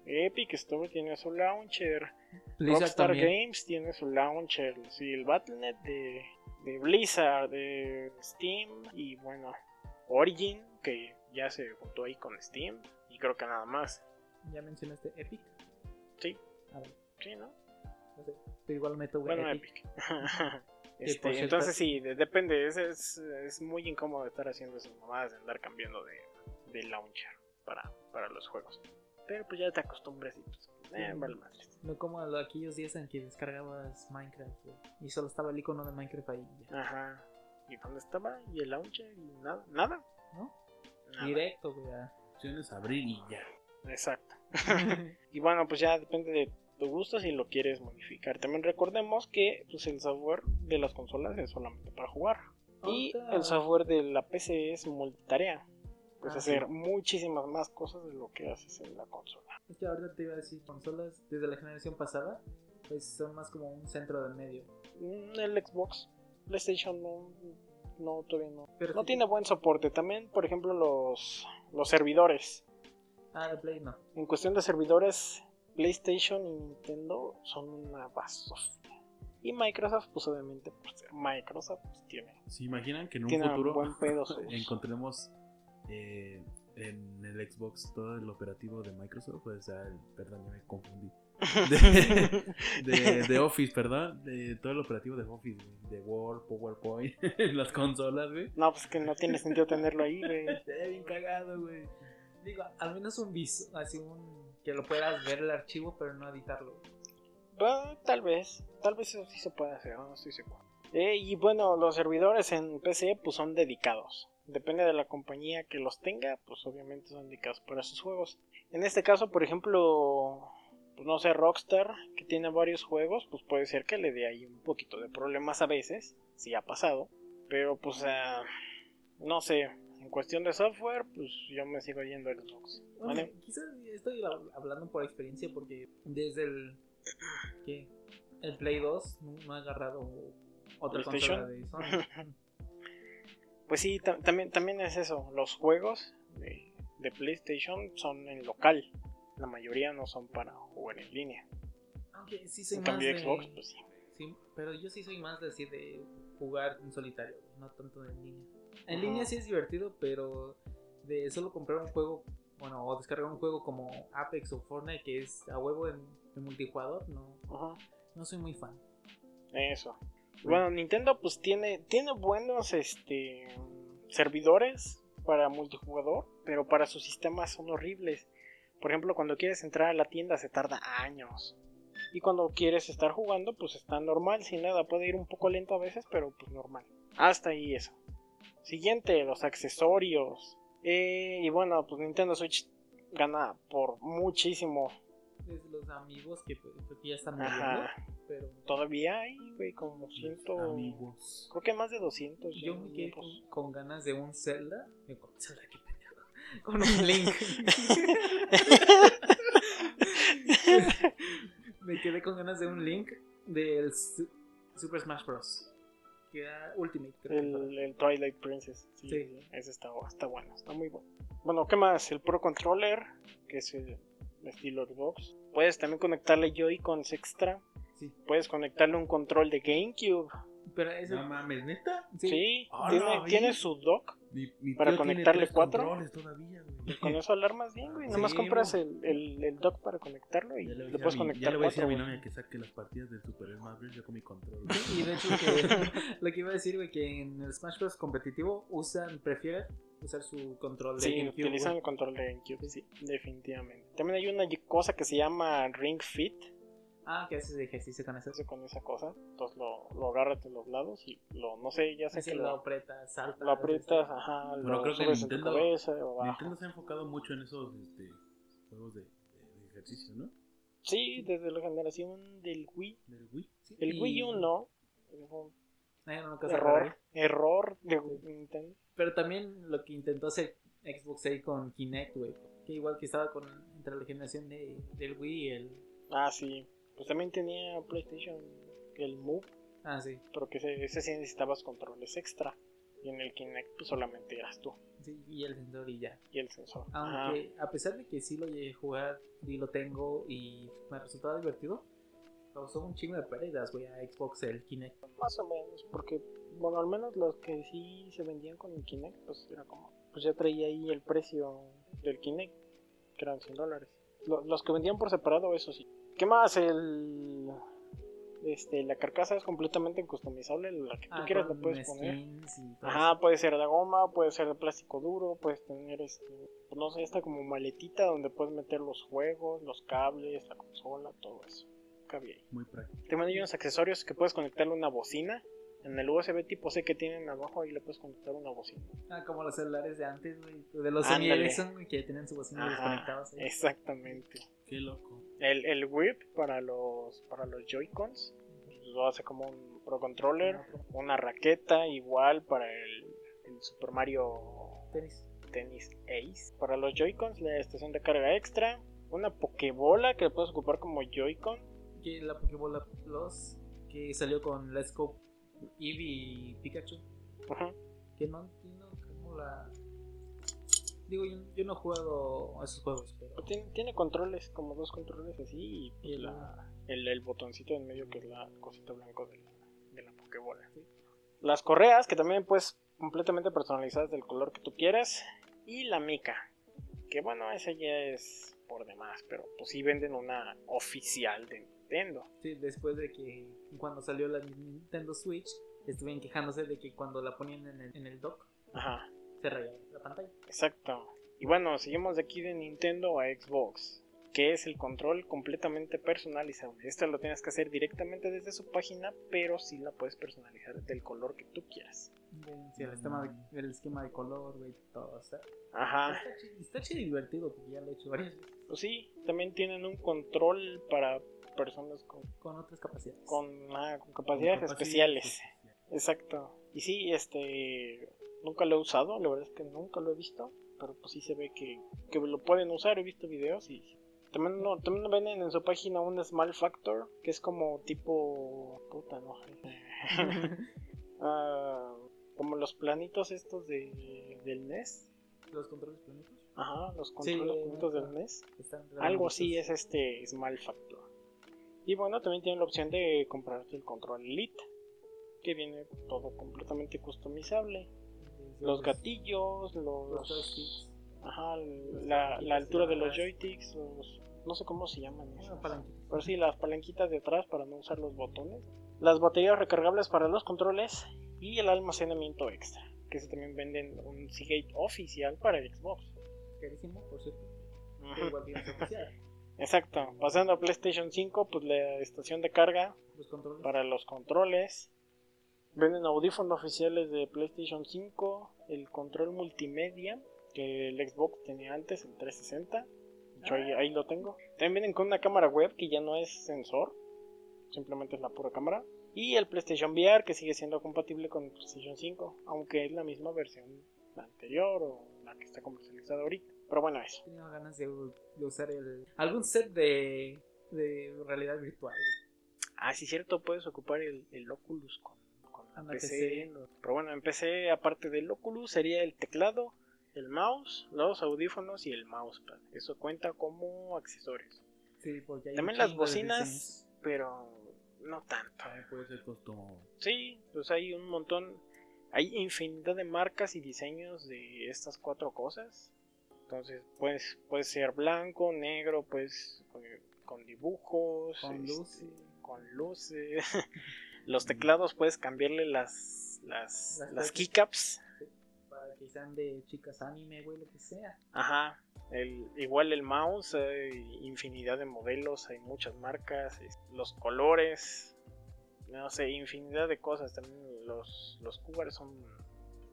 S2: Epic Store tiene su launcher,
S1: Blizzard
S2: Rockstar
S1: también.
S2: Games tiene su launcher, sí, el Battle.net de, de Blizzard, de Steam y bueno, Origin, que ya se juntó ahí con Steam, y creo que nada más.
S1: Ya mencionaste Epic.
S2: Sí.
S1: A ver,
S2: Sí, ¿no?
S1: no sé. Pero igual meto
S2: Bueno,
S1: Epic.
S2: Epic. [laughs]
S1: Que
S2: Este, entonces sí, de- depende, es, es, es muy incómodo estar haciendo esas mamadas andar cambiando de, de launcher para, para los juegos. Pero pues ya te acostumbras y pues, eh, vale madres.
S1: No como aquellos días en que descargabas Minecraft y solo estaba el icono de Minecraft ahí. ya,
S2: Ajá. ¿Y dónde estaba? ¿Y el launcher? ¿Y nada? ¿Nada?
S1: ¿no?
S2: Nada.
S1: Directo, güey.
S3: Opciones abrir y ya.
S2: Exacto. [laughs] [laughs] y bueno, pues ya depende de tu gusto si lo quieres modificar. También recordemos que pues, el software de las consolas es solamente para jugar. Y el software de la PC es multitarea. Puedes
S1: Ah,
S2: hacer
S1: sí.
S2: muchísimas más cosas de lo que haces en la consola.
S1: Es que ahorita te iba a decir, consolas desde la generación pasada, pues son más como un centro del medio.
S2: Mm, El Xbox, PlayStation no, no todavía no.
S1: Pero
S2: No
S1: sí-
S2: tiene buen soporte. También, por ejemplo, los, los servidores.
S1: Ah, de Play no.
S2: En cuestión de servidores, PlayStation y Nintendo son una basofia. Y Microsoft, pues obviamente, por ser Microsoft, pues tiene,
S3: ¿Se imaginan que en un futuro
S2: buen pedo sus- [laughs]
S3: encontremos eh, en el Xbox todo el operativo de Microsoft? Sea, el- perdón, ya me confundí. De, [laughs] de- de Office, perdón. De todo el operativo de Office, de Word, PowerPoint, [laughs] las consolas, güey.
S2: No, pues que no tiene sentido tenerlo ahí, güey.
S3: Estaría bien cagado, güey.
S1: Digo, al menos un vis, así un que lo puedas ver el archivo, pero no editarlo.
S2: Bueno, tal vez, tal vez eso sí se puede hacer, no estoy seguro. Eh, y bueno, los servidores en PC pues son dedicados. Depende de la compañía que los tenga, pues obviamente son dedicados para sus juegos. En este caso, por ejemplo, pues no sé, Rockstar, que tiene varios juegos, pues puede ser que le dé ahí un poquito de problemas a veces, si ha pasado. Pero pues, ah, no sé, en cuestión de software, pues yo me sigo yendo a Xbox. ¿vale?
S1: quizás estoy hab- hablando por experiencia porque desde el ¿qué? el Play 2 no, no he agarrado otra consola de. Sony. [laughs]
S2: Pues sí, ta- también, también es eso. Los juegos de, de PlayStation son en local. La mayoría no son para jugar en línea.
S1: Aunque sí soy
S2: En
S1: más
S2: cambio,
S1: de
S2: Xbox, pues sí.
S1: sí, pero yo sí soy más de así de jugar en solitario, no tanto en línea. En línea sí es divertido, pero de solo comprar un juego, bueno, o descargar un juego como Apex o Fortnite que es a huevo en, en multijugador, no, no soy muy fan.
S2: Eso. Bueno, Nintendo pues tiene, tiene buenos este servidores para multijugador, pero para sus sistemas son horribles. Por ejemplo, cuando quieres entrar a la tienda se tarda años. Y cuando quieres estar jugando, pues está normal, sin nada. Puede ir un poco lento a veces, pero pues normal. Hasta ahí eso. Siguiente, los accesorios. Eh, y bueno, pues Nintendo Switch gana por muchísimo.
S1: Los amigos que pues, que ya están muriendo, pero
S2: Todavía hay, güey, como ciento...
S3: Amigos.
S2: Creo que más de 200.
S1: yo me quedé con, con ganas de un Zelda. Con Zelda, qué pendejo. [laughs] Con un Link. [laughs] [laughs] me quedé con ganas de un Link del Su- Super Smash Bros. Que era Ultimate, creo que
S2: El, el Twilight Princess. Sí,
S1: Sí.
S2: ese está, está bueno, está muy bueno. Bueno, ¿qué más? El Pro Controller, que es el estilo Xbox. Puedes también conectarle Joy-Cons extra.
S1: Sí.
S2: Puedes conectarle un control de GameCube.
S1: Pero ese.
S3: No mames, neta.
S1: sí.
S2: Sí,
S3: Ah,
S2: tiene, tiene su dock.
S3: Mi, mi
S2: Para conectarle cuatro.
S3: controles todavía, güey.
S2: Y con eso alarmas bien, güey. [laughs] Nomás
S3: Sí,
S2: compras
S3: mo.
S2: el, el, el dock para conectarlo y
S3: Ya le voy a
S2: le
S3: decir a
S2: puedes
S3: mi-
S2: conectar
S3: ya le voy a decir a mi novia que saque las partidas del Super Smash Bros. yo con mi control.
S1: Y de hecho, que, lo que iba a decir, güey, que en el Smash Bros. competitivo usan, prefieren usar su control de
S2: Sí,
S1: GameCube,
S2: utilizan
S1: güey.
S2: el control de GameCube, sí, definitivamente. También hay una cosa que se llama Ring Fit,
S1: Ah, que haces ejercicio con eso.
S2: hace con esa cosa. Entonces lo, lo agarras de los lados y lo, no sé, ya sé que
S1: lo
S2: lo,
S1: aprietas, saltas.
S2: lo aprietas,
S1: este,
S2: ajá,
S3: Bueno,
S2: lo
S3: creo que Nintendo-
S2: cabeza.
S3: Nintendo se ha enfocado mucho en esos este, juegos de, de ejercicio, ¿no?
S2: Sí, desde la generación del Wii.
S3: Del Wii.
S1: sí,
S2: El
S1: y-
S2: Wii U no.
S1: Ay, no,
S2: error, error de Nintendo.
S1: Pero también lo que intentó hacer Xbox ahí con Kinect, güey. Que igual que estaba con entre la generación de, del Wii y el.
S2: Ah, sí. Pues también tenía PlayStation el Move,
S1: Ah, sí.
S2: pero que ese, ese sí necesitabas controles extra. Y en el Kinect pues solamente eras tú
S1: Sí, y el sensor y ya.
S2: y el sensor. Ajá.
S1: Aunque a pesar de que sí lo llegué a jugar y lo tengo y me resultaba divertido, causó un chingo de pérdidas, güey, a Xbox el Kinect.
S2: Más o menos, porque, bueno, al menos los que sí se vendían con el Kinect, pues era como, pues ya traía ahí el precio del Kinect, que eran 100 dólares. Lo- Los que vendían por separado, eso sí. ¿Qué más? El. Este, la carcasa es completamente customizable, la que tú
S1: Ah,
S2: quieras la puedes poner. Ajá, puede ser de goma, puede ser de plástico duro, puedes tener este, no sé, esta como maletita donde puedes meter los juegos, los cables, la consola, todo eso. Cabe ahí.
S3: Muy práctico.
S2: También hay unos accesorios que puedes conectarle una bocina. En el USB tipo C que tienen abajo, ahí le puedes conectar una bocina.
S1: Ah, como los celulares de antes, güey. De los. Sony Ericsson, que tenían su bocina ahí.
S2: exactamente.
S3: Qué loco.
S2: El, el whip para los para los Joy-Cons lo hace como un Pro Controller. Una raqueta igual para el, el Super Mario
S1: Tenis.
S2: Tennis Ace. Para los Joy-Cons, la estación de carga extra. Una Pokébola que puedes ocupar como Joy-Con.
S1: La Pokébola Plus, que salió con Let's Go Eevee y Pikachu. Que no entiendo cómo la. Digo, yo, yo no he jugado a esos juegos, pero.
S2: Tiene, tiene controles, como dos controles así. Y,
S1: Y el-
S2: la- el, el botoncito en medio que es la cosita blanco de la, de la Pokébola. Las correas, que también puedes completamente personalizadas del color que tú quieras. Y la mica. Que bueno, esa ya es por demás. Pero pues sí venden una oficial de Nintendo.
S1: Sí, después de que cuando salió la Nintendo Switch, estuvieron quejándose de que cuando la ponían en el, en el dock,
S2: Ajá.
S1: Se rayaba la pantalla.
S2: Exacto. Y bueno, seguimos de aquí de Nintendo a Xbox, que es el control completamente personalizable. Esto lo tienes que hacer directamente desde su página, pero sí la puedes personalizar del color que tú quieras.
S1: Sí, el, esquema de, el esquema de color, güey, todo. o sea,
S2: Ajá.
S1: Está chido, está chido y divertido porque ya lo he hecho varias veces
S2: Pues sí, también tienen un control para personas con,
S1: con otras capacidades.
S2: con, ah, con capacidades
S3: Con capacidades
S2: especiales. Exacto. Y sí, este, nunca lo he usado, la verdad es que nunca lo he visto, pero pues sí se ve que, que lo pueden usar, he visto videos y también, no, también venden en su página un Small Factor, que es como tipo, puta, no. [laughs] [laughs] Ah, como los planitos estos de, del NES.
S1: Los controles planitos
S2: Ajá, los
S1: Sí,
S2: controles
S1: eh,
S2: planitos del. NES.
S1: están
S2: Algo así es este Small Factor. Y bueno, también tienen la opción de comprarte el control Elite, que viene todo completamente customizable. Los gatillos,
S1: los
S2: los.
S1: joysticks,
S2: Ajá, la, la altura de los joysticks, los. No sé cómo se llaman
S1: palanquita.
S2: Pero sí, las palanquitas de atrás para no usar los botones. Las baterías recargables para los controles. Y el almacenamiento extra. Que se también venden un Seagate oficial para el Xbox.
S1: Carísimo, por cierto. Pero igual oficial. [laughs]
S2: Exacto. Pasando a PlayStation 5, pues la estación de carga
S1: Los
S2: para los controles. Venden audífonos oficiales de PlayStation 5, el control multimedia que el Xbox tenía antes, el 360. De hecho, ahí, ahí lo tengo. También vienen con una cámara web que ya no es sensor, simplemente es la pura cámara. Y el PlayStation VR que sigue siendo compatible con el PlayStation 5, aunque es la misma versión anterior o la que está comercializada ahorita. Pero bueno, eso.
S1: Tenía ganas de, de usar el, algún set de, de realidad virtual.
S2: Ah, sí, cierto, puedes ocupar el, el Oculus con, PC.
S1: PC.
S2: Pero bueno, en PC, aparte del Oculus, sería el teclado, el mouse, los audífonos y el mousepad. Eso cuenta como accesorios.
S1: Sí, porque hay
S2: También las bocinas, pero no tanto.
S3: Puede ser.
S2: Sí, pues hay un montón, hay infinidad de marcas y diseños de estas cuatro cosas. Entonces, pues, puede ser blanco, negro, pues, con, con dibujos,
S1: Con
S2: este,
S1: luces.
S2: con luces. [laughs] Los teclados puedes cambiarle las, las,
S1: Las
S2: las keycaps.
S1: Para que sean de chicas anime, güey, lo que sea.
S2: Ajá. El, igual el mouse, hay infinidad de modelos, hay muchas marcas, los colores, no sé, infinidad de cosas. También los, los son,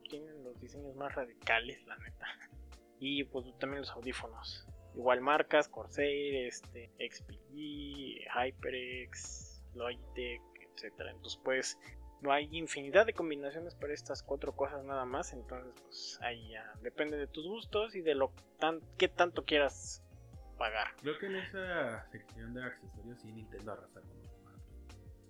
S2: tienen los diseños más radicales, la neta. [laughs] Y pues también los audífonos. Igual marcas, Corsair, este, XPG, HyperX, Logitech, etcétera. Entonces pues no hay infinidad de combinaciones para estas cuatro cosas nada más. Entonces pues ahí ya depende de tus gustos y de lo tan, qué tanto quieras pagar.
S3: Creo que en esa sección de accesorios sí Nintendo arrasa con los demás.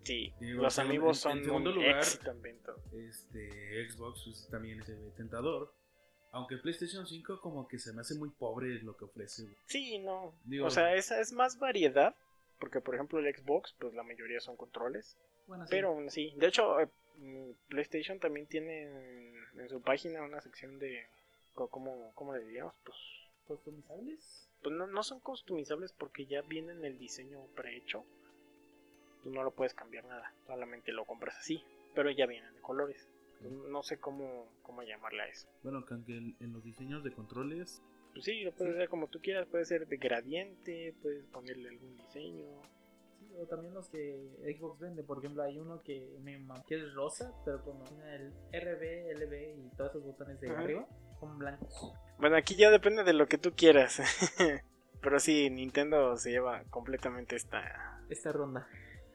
S2: Sí,
S3: Digo,
S2: los amigos son
S3: en segundo
S2: un
S3: lugar-
S2: éxito en venta.
S3: Este Xbox pues, también ve tentador. Aunque PlayStation 5 como que se me hace muy pobre lo que ofrece.
S2: Sí, no.
S3: Digo-
S2: o sea, esa es más variedad. Porque, por ejemplo, el Xbox, pues la mayoría son controles.
S1: Bueno, sí.
S2: Pero aún así, de hecho, eh, mm, PlayStation también tiene en, su página una sección de. ¿Cómo, cómo le diríamos? Pues,
S1: ¿Customizables?
S2: pues no, no son customizables porque ya viene en el diseño prehecho. Tú no lo puedes cambiar nada, solamente lo compras así. Pero ya vienen de colores. No sé cómo, cómo llamarle a eso.
S3: Bueno, que aunque en en los diseños de controles
S2: Pues sí, lo puedes hacer como tú quieras. Puede ser de gradiente, puedes ponerle algún diseño.
S1: O también los que Xbox vende. Por ejemplo, hay uno que me que es rosa, pero con el RB, LB y todos esos botones de arriba son blancos.
S2: Bueno, aquí ya depende de lo que tú quieras. [laughs] Pero sí, Nintendo se lleva completamente esta,
S1: Esta ronda.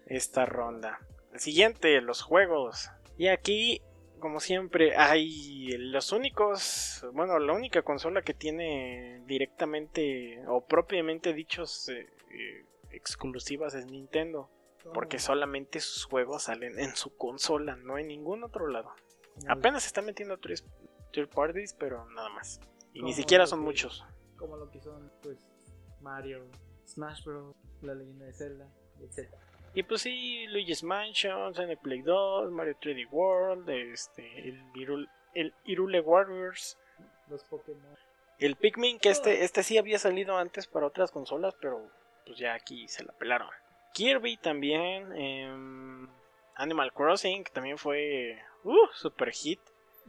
S2: esta ronda. El siguiente, los juegos. Y aquí, como siempre, hay los únicos, bueno, la única consola que tiene directamente o propiamente dichos eh, eh, exclusivas es Nintendo. Porque solamente sus juegos salen en su consola, no en ningún otro lado. Apenas se está metiendo third third parties, pero nada más. Y ni siquiera son
S1: que-
S2: muchos.
S1: Como lo que son, pues, Mario, Smash Bros., La Leyenda de Zelda, etc.
S2: Y pues sí, Luigi's Mansion, Play 2, Mario 3D World, este, el, Irule, el Irule Warriors,
S1: Los Pokémon.
S2: el Pikmin, que este, este sí había salido antes para otras consolas, pero pues ya aquí se la pelaron. Kirby también, em, Animal Crossing, que también fue uh, super hit.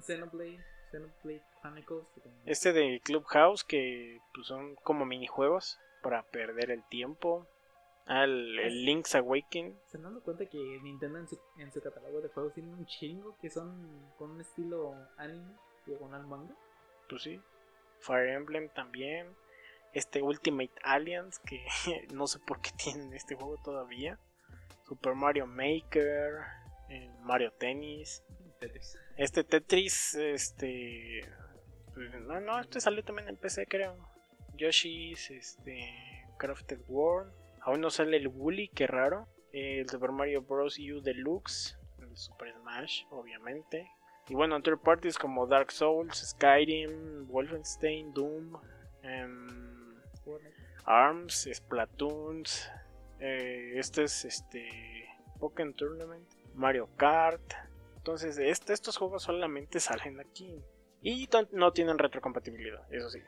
S1: Xenoblade, Xenoblade Chronicles.
S2: Este de Clubhouse, que pues, son como minijuegos para perder el tiempo. Ah, el, el Link's Awakening.
S1: Se han dado cuenta que Nintendo en su, en su catálogo de juegos tiene un chingo que son con un estilo anime, diagonal manga.
S2: Pues sí. Fire Emblem también. Este Ultimate Alliance, que [laughs] no sé por qué tienen este juego todavía. Super Mario Maker. eh, Mario Tennis.
S1: Tetris.
S2: Este Tetris, este. pues, No, no, este salió también en PC, creo. Yoshi's, este. Crafted World. Aún no sale el Woolly, qué raro. Eh, El Super Mario Bros. U Deluxe. El Super Smash, obviamente. Y bueno, third parties como Dark Souls, Skyrim, Wolfenstein, Doom, em, Arms, Splatoons. eh, este es este. Pokémon Tournament, Mario Kart. Entonces, este- estos juegos solamente salen aquí. Y no tienen retrocompatibilidad, eso sí.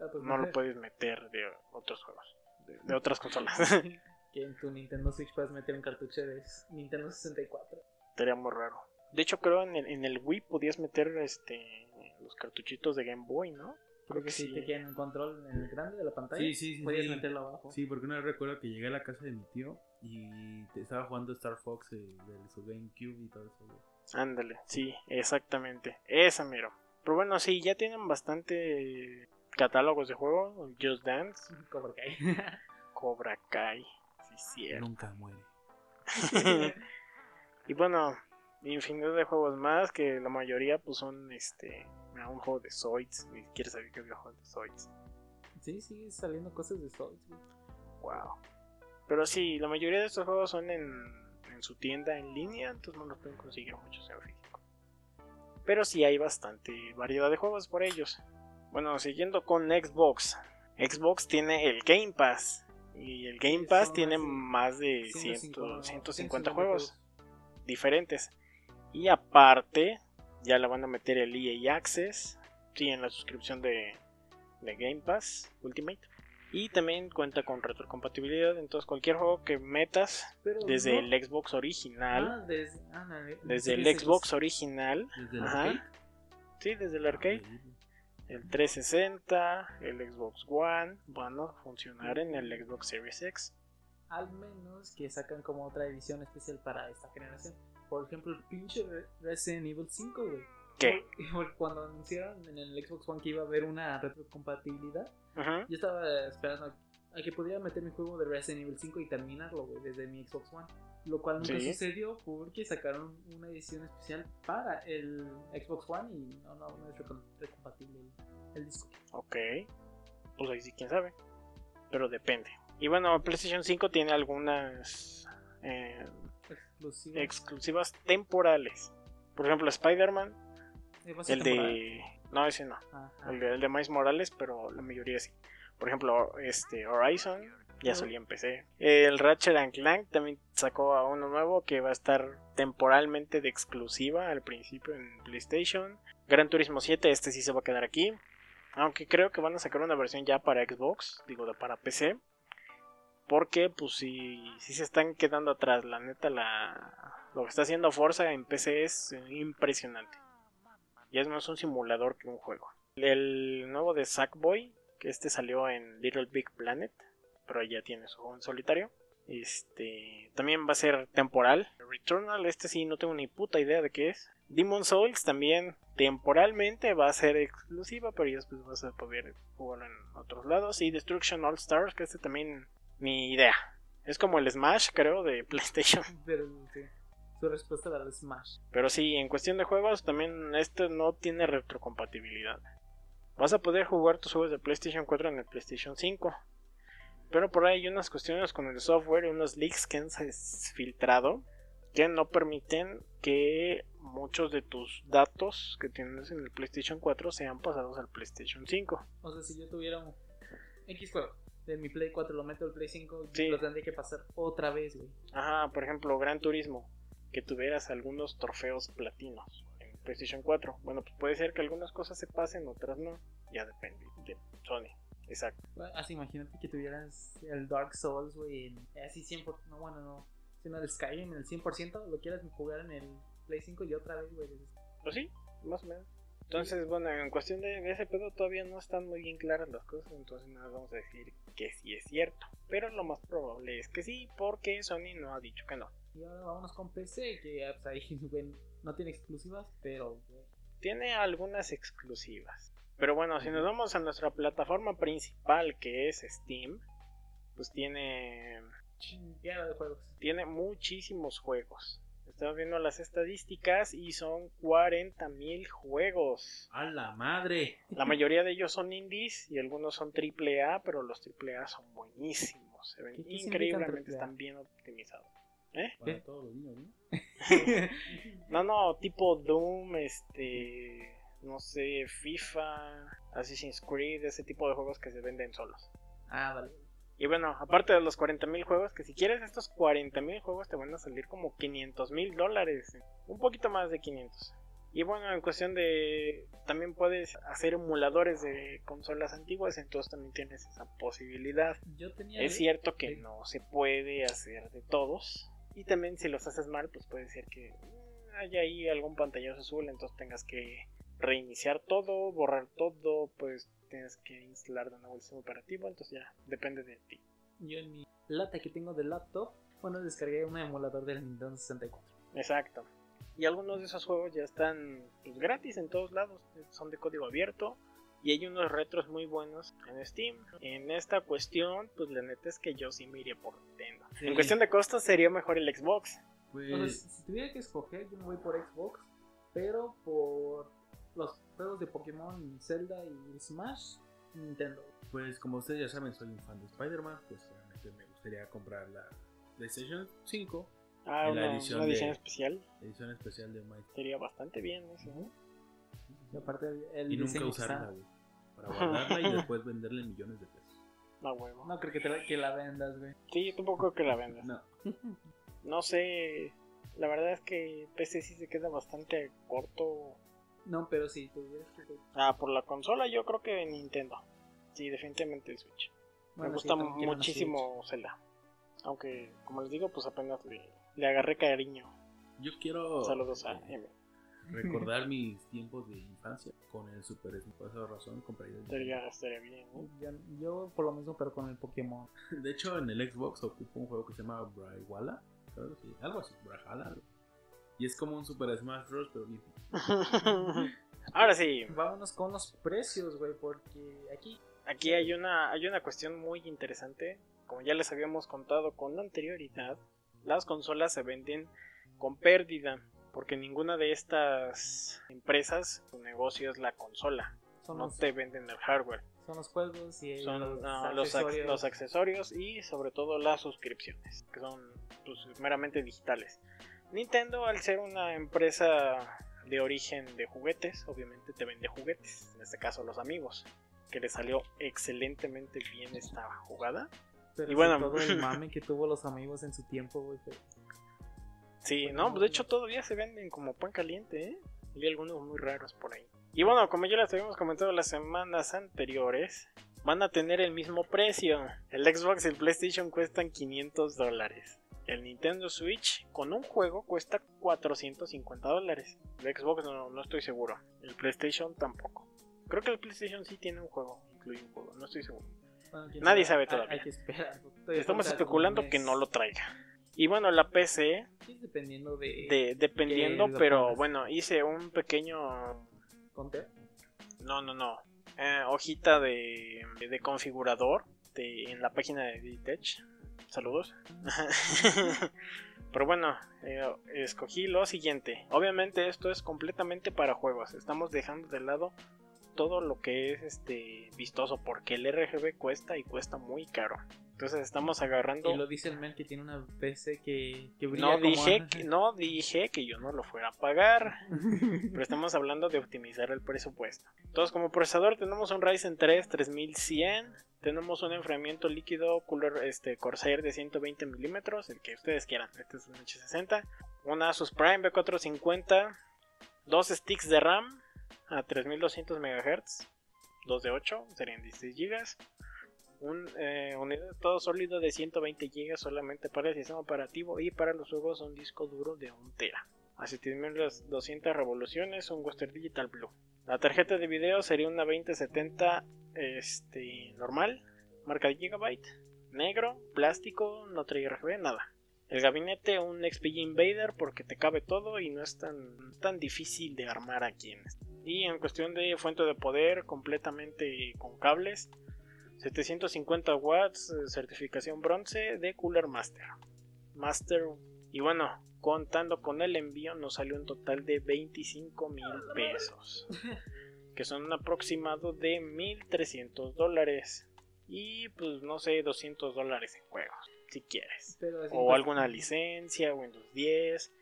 S1: Ah, pues,
S2: No lo [laughs] puedes meter de otros juegos, de, de [laughs] otras consolas. [laughs]
S1: que en tu Nintendo Switch puedes meter un cartucho de Nintendo 64.
S2: Estaría muy raro. De hecho, creo en el, en el Wii podías meter este los cartuchitos de Game Boy, ¿no?
S1: Creo que si te quedan el control en el grande de la pantalla,
S3: Sí, sí, sí,
S1: podías
S3: sí.
S1: meterlo abajo.
S3: Sí, porque una vez recuerdo que llegué a la casa de mi tío y te estaba jugando Star Fox eh, de su GameCube y todo eso.
S2: Ándale, sí, exactamente. Esa miro. Pero bueno, sí, ya tienen bastante catálogos de juego. Just Dance,
S1: Cobra Kai. [laughs]
S2: Cobra Kai, sí, cierto.
S3: Nunca muere. [laughs] [laughs]
S2: y bueno, infinidad de juegos más que la mayoría pues son este mira, un juego de Zoids, ni siquiera sabía que había juegos de Zoids.
S1: sí, sigue saliendo cosas de güey.
S2: Wow. Pero sí, la mayoría de estos juegos son en, en su tienda en línea, entonces no los pueden conseguir muchos en físico. Pero sí hay bastante variedad de juegos por ellos. Bueno, siguiendo con Xbox. Xbox tiene el Game Pass. Y el Game Pass
S1: son
S2: tiene más de 100
S1: 150
S2: 150 juegos diferentes. Y aparte, ya le van a meter el EA Access. Sí, en la suscripción de, de Game Pass Ultimate. Y también cuenta con retrocompatibilidad. Entonces, cualquier juego que metas
S1: Pero
S2: desde
S1: no-
S2: el Xbox original,
S1: Ah, desde, ah, no,
S2: desde el Xbox original,
S3: Desde el
S2: Ajá.
S3: arcade.
S2: sí, desde el arcade, el 360, el Xbox One, van a funcionar en el Xbox Series X.
S1: Al menos que sacan como otra edición especial para esta generación. Por ejemplo, el pinche Re- Resident Evil 5, güey.
S2: ¿Qué? [laughs]
S1: Porque- cuando anunciaron en el Xbox One que iba a haber una retrocompatibilidad, yo estaba esperando a que pudiera meter mi juego de Resident Evil 5 y terminarlo, güey, desde mi Xbox One. Lo cual nunca
S2: Sí.
S1: sucedió porque sacaron una edición especial para el Xbox One y no, no, no es recompatible el, el disco.
S2: Ok. Pues ahí sí, quién sabe. Pero depende. Y bueno, PlayStation 5 tiene algunas eh, Exclusivas temporales. Por ejemplo, Spider-Man, el
S1: temporal.
S2: de... No, ese no. El de, el de Miles Morales, pero la mayoría sí. Por ejemplo, este Horizon ya
S1: Ujú.
S2: salía en PC. El Ratchet and Clank también sacó a uno nuevo que va a estar temporalmente de exclusiva al principio en PlayStation. Gran Turismo 7, este sí se va a quedar aquí. Aunque creo que van a sacar una versión ya para Xbox, digo, para PC. Porque, pues, si, si se están quedando atrás, la neta, la, lo que está haciendo Forza en PC es impresionante. Ya es más un simulador que un juego. El nuevo de Sackboy, que este salió en Little Big Planet, pero ya tiene su juego en solitario. Este también va a ser temporal. Returnal, este sí no tengo ni puta idea de qué es. Demon Souls también temporalmente va a ser exclusiva, pero ya después vas a poder jugarlo en otros lados. Y Destruction All Stars, que este también ni idea. Es como el Smash, creo, de [laughs] PlayStation.
S1: Pero, sí, su respuesta era el Smash.
S2: Pero sí, en cuestión de juegos, también este no tiene retrocompatibilidad. Vas a poder jugar tus juegos de PlayStation 4 en el PlayStation 5. Pero por ahí hay unas cuestiones con el software y unos leaks que han filtrado que no permiten que muchos de tus datos que tienes en el PlayStation 4 sean pasados al PlayStation 5.
S1: O sea, si yo tuviera un X juego de mi Play 4, lo meto al Play 5,
S2: Sí.
S1: lo tendría que pasar otra vez, güey.
S2: Ajá, por ejemplo, Gran Turismo, que tuvieras algunos trofeos platinos en PlayStation 4. Bueno, pues puede ser que algunas cosas se pasen, otras no. Ya depende de Sony. Exacto.
S1: Así, imagínate que tuvieras el Dark Souls, güey, en- así 100%, no, bueno, no, sino el Skyrim en el 100%, lo quieras jugar en el Play 5 y otra vez, güey.
S2: Pues sí, más o menos. Entonces, bueno, en cuestión de ese pedo todavía no están muy bien claras las cosas, entonces no vamos a decir que sí es cierto. Pero lo más probable es que sí, porque Sony no ha dicho que no.
S1: Y ahora vámonos con PC, que pues, ahí, [laughs] güey, no tiene exclusivas, pero,
S2: Tiene algunas exclusivas. Pero bueno, si nos vamos a nuestra plataforma principal que es Steam, pues tiene
S1: chinguera de juegos.
S2: tiene muchísimos juegos. Estamos viendo las estadísticas y son 40.000 juegos.
S3: ¡A la madre!
S2: La mayoría de ellos son indies y algunos son AAA, pero los AAA son buenísimos. Se ven
S1: ¿Qué- qué significan
S2: increíblemente, están bien optimizados. ¿Eh?
S3: Para todos los niños, ¿no? [laughs]
S2: No, no, tipo Doom, este, no sé, FIFA, Assassin's Creed, ese tipo de juegos que se venden solos.
S1: ah, vale.
S2: Y bueno, aparte de los 40.000 juegos, que si quieres estos 40.000 juegos te van a salir como 500 mil dólares. Un poquito más de 500. Y bueno, en cuestión de... También puedes hacer emuladores de consolas antiguas, entonces también tienes esa posibilidad.
S1: Yo tenía...
S2: Es cierto que no se puede hacer de todos. Y también si los haces mal, pues puede ser que mm, haya ahí algún pantallazo azul, entonces tengas que reiniciar todo, borrar todo, pues tienes que instalar de nuevo el sistema operativo, entonces ya depende de ti.
S1: Yo en mi lata que tengo de laptop, bueno, descargué un emulador del Nintendo 64.
S2: Exacto. Y algunos de esos juegos ya están pues, gratis en todos lados, son de código abierto. Y hay unos retros muy buenos en Steam. En esta cuestión, pues la neta es que yo sí me iría por Nintendo.
S1: Sí.
S2: En cuestión de costos sería mejor el Xbox.
S3: Pues,
S1: si tuviera que escoger, yo me voy por Xbox, pero por los juegos de Pokémon, Zelda y Smash, Nintendo.
S3: pues como ustedes ya saben, soy un fan de Spider-Man, pues realmente me gustaría comprar la PlayStation 5,
S2: Ah,
S3: En la edición
S2: una edición
S3: de-
S2: especial.
S3: edición especial de Miles.
S2: Sería bastante bien eso.
S1: Y aparte el,
S3: Y nunca usarla, güey. Para guardarla y después venderle millones de pesos. [laughs]
S2: No huevo.
S1: No creo que, te la, que la vendas, güey.
S2: Sí, yo tampoco creo que la vendas.
S3: No,
S2: No sé. La verdad es que PC sí se queda bastante corto.
S1: No, pero si tuvieras que...
S2: Ah, por la consola yo creo que Nintendo. Sí, definitivamente el Switch.
S1: Bueno,
S2: Me
S1: sí,
S2: gusta muchísimo Zelda. Aunque, como les digo, pues apenas le, le agarré cariño.
S3: Yo quiero
S2: Saludos a
S3: eh,
S2: M.
S3: recordar [laughs] mis tiempos de infancia con el Super Smash. Por esa razón compraría el
S2: Estaría, estaría bien, ¿no?
S1: Yo, yo por lo mismo, pero con el Pokémon.
S3: De hecho, en el Xbox ocupo un juego que se llama Brawlhalla. ¿sabes? Sí, algo así, Brawlhalla. Y es como un Super Smash Bros. Pero bien. [laughs]
S2: Ahora sí,
S1: Vámonos con los precios, güey, porque aquí
S2: aquí hay una, hay una cuestión muy interesante. Como ya les habíamos contado con anterioridad, las consolas se venden con pérdida. Porque ninguna de estas empresas, su negocio es la consola.
S1: son,
S2: No
S1: los,
S2: te venden el hardware.
S1: son los juegos y
S2: Son
S1: los,
S2: no, los, ac-
S1: accesorios.
S2: los accesorios y sobre todo las suscripciones, que son pues, meramente digitales. Nintendo, al ser una empresa de origen de juguetes, obviamente te vende juguetes, en este caso los amigos, que le salió excelentemente bien esta jugada.
S1: Pero
S2: y bueno.
S1: todo el [laughs] mame que tuvo los amigos en su tiempo, güey.
S2: Sí, no, pues de hecho todavía se venden como pan caliente, ¿eh? Y algunos muy raros por ahí. Y bueno, como ya les habíamos comentado las semanas anteriores, van a tener el mismo precio. El Xbox y el PlayStation cuestan 500 dólares. El Nintendo Switch con un juego cuesta 450 dólares. El Xbox no, no estoy seguro. El PlayStation tampoco. Creo que el PlayStation sí tiene un juego, incluye un juego, no estoy seguro.
S1: Bueno, quién
S2: Nadie sabe
S1: Hay-
S2: todavía.
S1: Hay, que esperar. Todavía
S2: Estamos especulando que no lo traiga. Y bueno, la PC
S1: Sí, dependiendo de.
S2: de, dependiendo, pero bueno, hice un pequeño,
S1: Conte.
S2: no, no, no, eh, hojita de, de configurador de, en la página de Digitech. Saludos. [laughs] pero bueno, eh, escogí lo siguiente. Obviamente esto es completamente para juegos. Estamos dejando de lado todo lo que es este vistoso porque el RGB cuesta y cuesta muy caro. Entonces estamos agarrando
S1: Y lo dice el man que tiene una PC que, que brilla
S2: no
S1: como-
S2: dije, que, no dije que yo no lo fuera a pagar. [laughs] Pero estamos hablando de optimizar el presupuesto. Entonces, como procesador tenemos un Ryzen 3 3100. Tenemos un enfriamiento líquido Cooler este, Corsair de 120 milímetros, el que ustedes quieran. Este es un H60. Una Asus Prime B450. Dos sticks de RAM a 3200 MHz. Dos de 8, serían 16 GB. Un eh, unidad todo sólido de 120 GB solamente para el sistema operativo y para los juegos un disco duro de 1 tera. Así tienen las 200 revoluciones, un Western Digital Blue. La tarjeta de video sería una 2070 este, normal, marca de Gigabyte, negro, plástico, no trae RGB, nada. El gabinete un XPG Invader porque te cabe todo y no es tan, tan difícil de armar aquí. Este. Y en cuestión de fuente de poder completamente con cables, 750 watts, eh, certificación bronce de Cooler Master. Master. Y bueno, contando con el envío nos salió un total de 25 mil pesos. Que son un aproximado de 1300 dólares. Y pues no sé, 200 dólares en juegos, si quieres. O alguna licencia, Windows 10.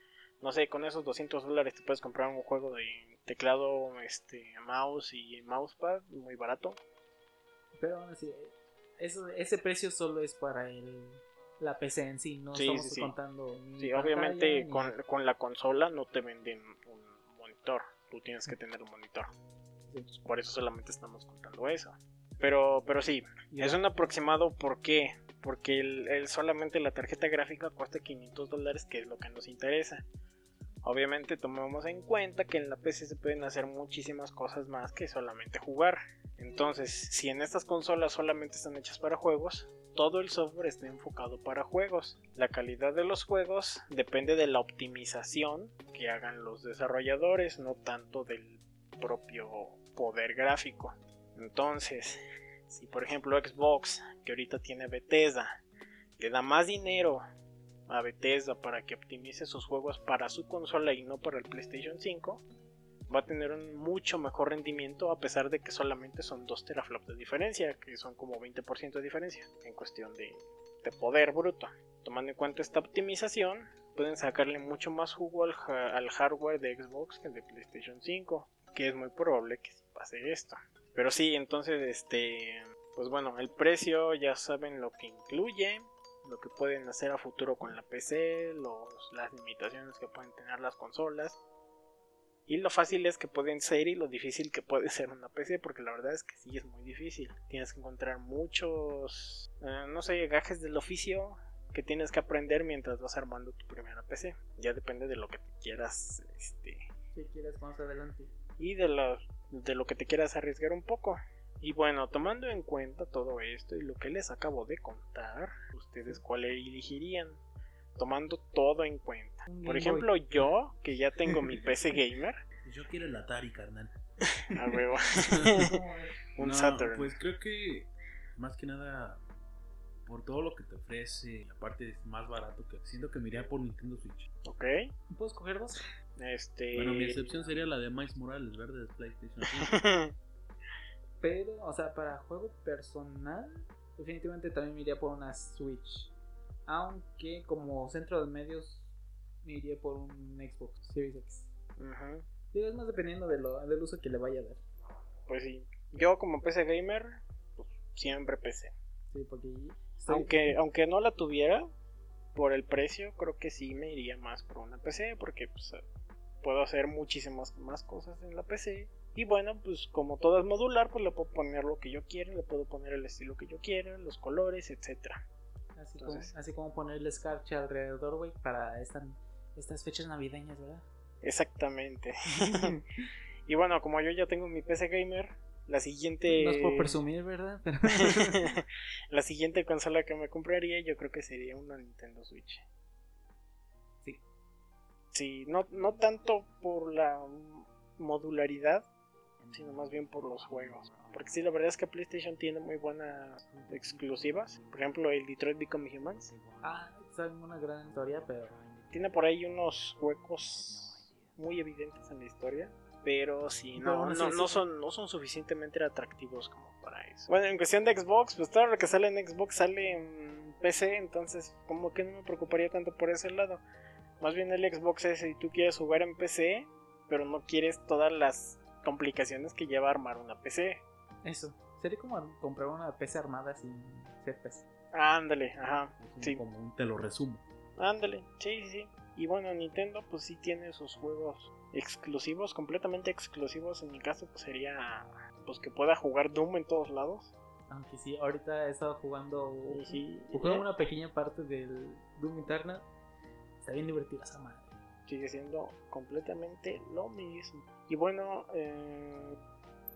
S2: No sé, con esos 200 dólares te puedes comprar un juego de teclado, este, mouse y mousepad muy barato.
S1: Pero aún así, eso, ese precio solo es para el, la PC en sí, no
S2: Sí,
S1: estamos
S2: sí,
S1: contando. ni
S2: Sí,
S1: pantalla,
S2: obviamente
S1: ni-
S2: con, con la consola no te venden un monitor, tú tienes que tener un monitor. Entonces, por eso solamente estamos contando eso. Pero, pero sí, es un aproximado, ¿por qué? Porque el, el- solamente la tarjeta gráfica cuesta 500 dólares, que es lo que nos interesa. Obviamente tomamos en cuenta que en la PC se pueden hacer muchísimas cosas más que solamente jugar. Entonces, si en estas consolas solamente están hechas para juegos, todo el software está enfocado para juegos. La calidad de los juegos depende de la optimización que hagan los desarrolladores, no tanto del propio poder gráfico. Entonces, si por ejemplo Xbox, que ahorita tiene Bethesda, le da más dinero a Bethesda para que optimice sus juegos para su consola y no para el PlayStation 5, va a tener un mucho mejor rendimiento a pesar de que solamente son 2 teraflops de diferencia, que son como 20% de diferencia en cuestión de, de poder bruto. Tomando en cuenta esta optimización, pueden sacarle mucho más jugo al, al hardware de Xbox que el de PlayStation 5, que es muy probable que pase esto. Pero sí, entonces, este, pues bueno, el precio ya saben lo que incluye, lo que pueden hacer a futuro con la PC, los, las limitaciones que pueden tener las consolas. Y lo fácil es que pueden ser y lo difícil que puede ser una PC, porque la verdad es que sí es muy difícil. Tienes que encontrar muchos, eh, no sé, gajes del oficio que tienes que aprender mientras vas armando tu primera PC. Ya depende de lo que te quieras, este,
S1: ¿Qué quieres más adelante?
S2: y de lo, de lo que te quieras arriesgar un poco. Y bueno, tomando en cuenta todo esto y lo que les acabo de contar, ¿ustedes cuál elegirían? Tomando todo en cuenta.
S1: Un
S2: Por ejemplo,
S1: Boy.
S2: yo, que ya tengo mi PC [laughs] gamer,
S3: Yo quiero el Atari, carnal. [laughs]
S2: a huevo, [laughs] un
S3: No,
S2: Saturn.
S3: Pues creo que más que nada por todo lo que te ofrece, aparte es más barato que siento que me iría por Nintendo Switch.
S2: Ok,
S1: ¿Puedo escoger dos?
S2: este.
S3: Bueno, mi excepción sería la de Miles Morales, verde de PlayStation 5.
S1: Pero, o sea, para juego personal, definitivamente también me iría por una Switch. Aunque como centro de medios, me iría por un Xbox Series X. Digo, es más dependiendo de lo, del uso que le vaya a dar.
S2: Pues sí, yo como PC gamer, pues, siempre PC.
S1: Sí, porque estoy-
S2: Aunque, aunque no la tuviera, por el precio, creo que sí me iría más por una PC, porque pues, puedo hacer muchísimas más cosas en la PC. Y bueno, pues como todo es modular, pues le puedo poner lo que yo quiera, le puedo poner el estilo que yo quiera, los colores, etcétera.
S1: así,
S2: entonces-
S1: como, así como ponerle escarcha alrededor, güey, para esta- estas fechas navideñas, ¿verdad?
S2: Exactamente. [laughs] y bueno, como yo ya tengo mi PC gamer, la siguiente...
S1: No es por presumir, ¿verdad? Pero [laughs] [laughs]
S2: la siguiente consola que me compraría yo creo que sería una Nintendo Switch.
S1: Sí.
S2: Sí, no, no tanto por la modularidad, sino más bien por los juegos. Porque sí, la verdad es que PlayStation tiene muy buenas exclusivas. Por ejemplo, el Detroit Become Humans.
S1: ah, saben una gran historia, pero
S2: Tiene por ahí unos huecos muy evidentes en la historia. Pero sí, no, no son, no son suficientemente atractivos como para eso. Bueno, en cuestión de Xbox, pues todo lo que sale en Xbox sale en PC, entonces como que no me preocuparía tanto por ese lado. Más bien el Xbox es si tú quieres jugar en PC, pero no quieres todas las complicaciones que lleva armar una PC.
S1: eso. Sería como comprar una PC armada sin ser PC.
S2: Ándale, ajá, Sí.
S3: Como un te lo resumo.
S2: ándale, sí, sí, sí. Y bueno, Nintendo pues sí tiene sus juegos exclusivos, completamente exclusivos. En mi caso pues sería pues que pueda jugar Doom en todos lados.
S1: Aunque sí, ahorita he estado jugando.
S2: Y sí,
S1: Jugué
S2: ¿eh?
S1: una pequeña parte del Doom Eternal. Está bien divertida esa madre.
S2: sigue siendo completamente lo mismo. Y bueno, eh,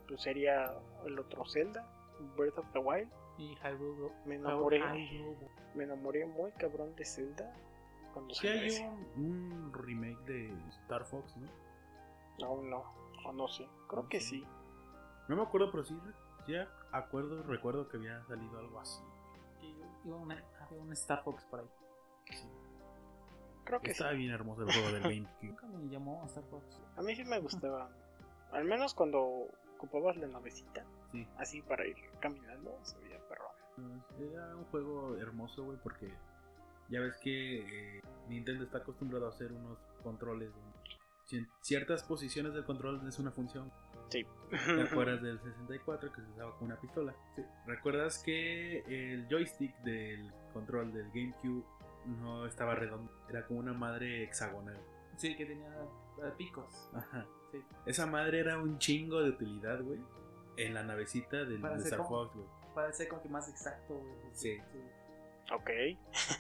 S2: pues sería el otro Zelda, Breath of the Wild.
S1: Y Hyrule.
S2: Me enamoré,
S1: Hyrule.
S2: me enamoré muy cabrón de Zelda cuando
S3: Sí hay un, un remake de Star Fox, ¿no?
S2: Aún no, o no sé, creo que sí.
S3: No me acuerdo, pero sí, sí acuerdo, recuerdo que había salido algo así.
S1: Había un Star Fox por ahí.
S2: Creo que sí.
S3: Estaba bien hermoso el juego del [laughs] GameCube.
S1: Nunca me llamó Star Fox.
S2: A mí sí me gustaba. Al menos cuando ocupabas la navecita,
S3: Sí.
S2: así para ir caminando, se veía perro.
S3: Era un juego hermoso, güey, porque ya ves que eh, Nintendo está acostumbrado a hacer unos controles. ci- ciertas posiciones del control es una función.
S2: Sí.
S3: ¿Te acuerdas [laughs] del 64 que se usaba con una pistola? Sí. ¿Recuerdas que el joystick del control del GameCube no estaba redondo? Era como una madre hexagonal.
S1: Sí, que tenía picos.
S3: Ajá.
S1: Sí.
S3: Esa madre era un chingo de utilidad, güey. En la navecita del
S1: Para
S3: de
S1: hacer
S3: Star
S1: como-
S3: Fox, güey.
S1: Para ser como que más exacto, güey.
S3: Sí.
S2: Ok.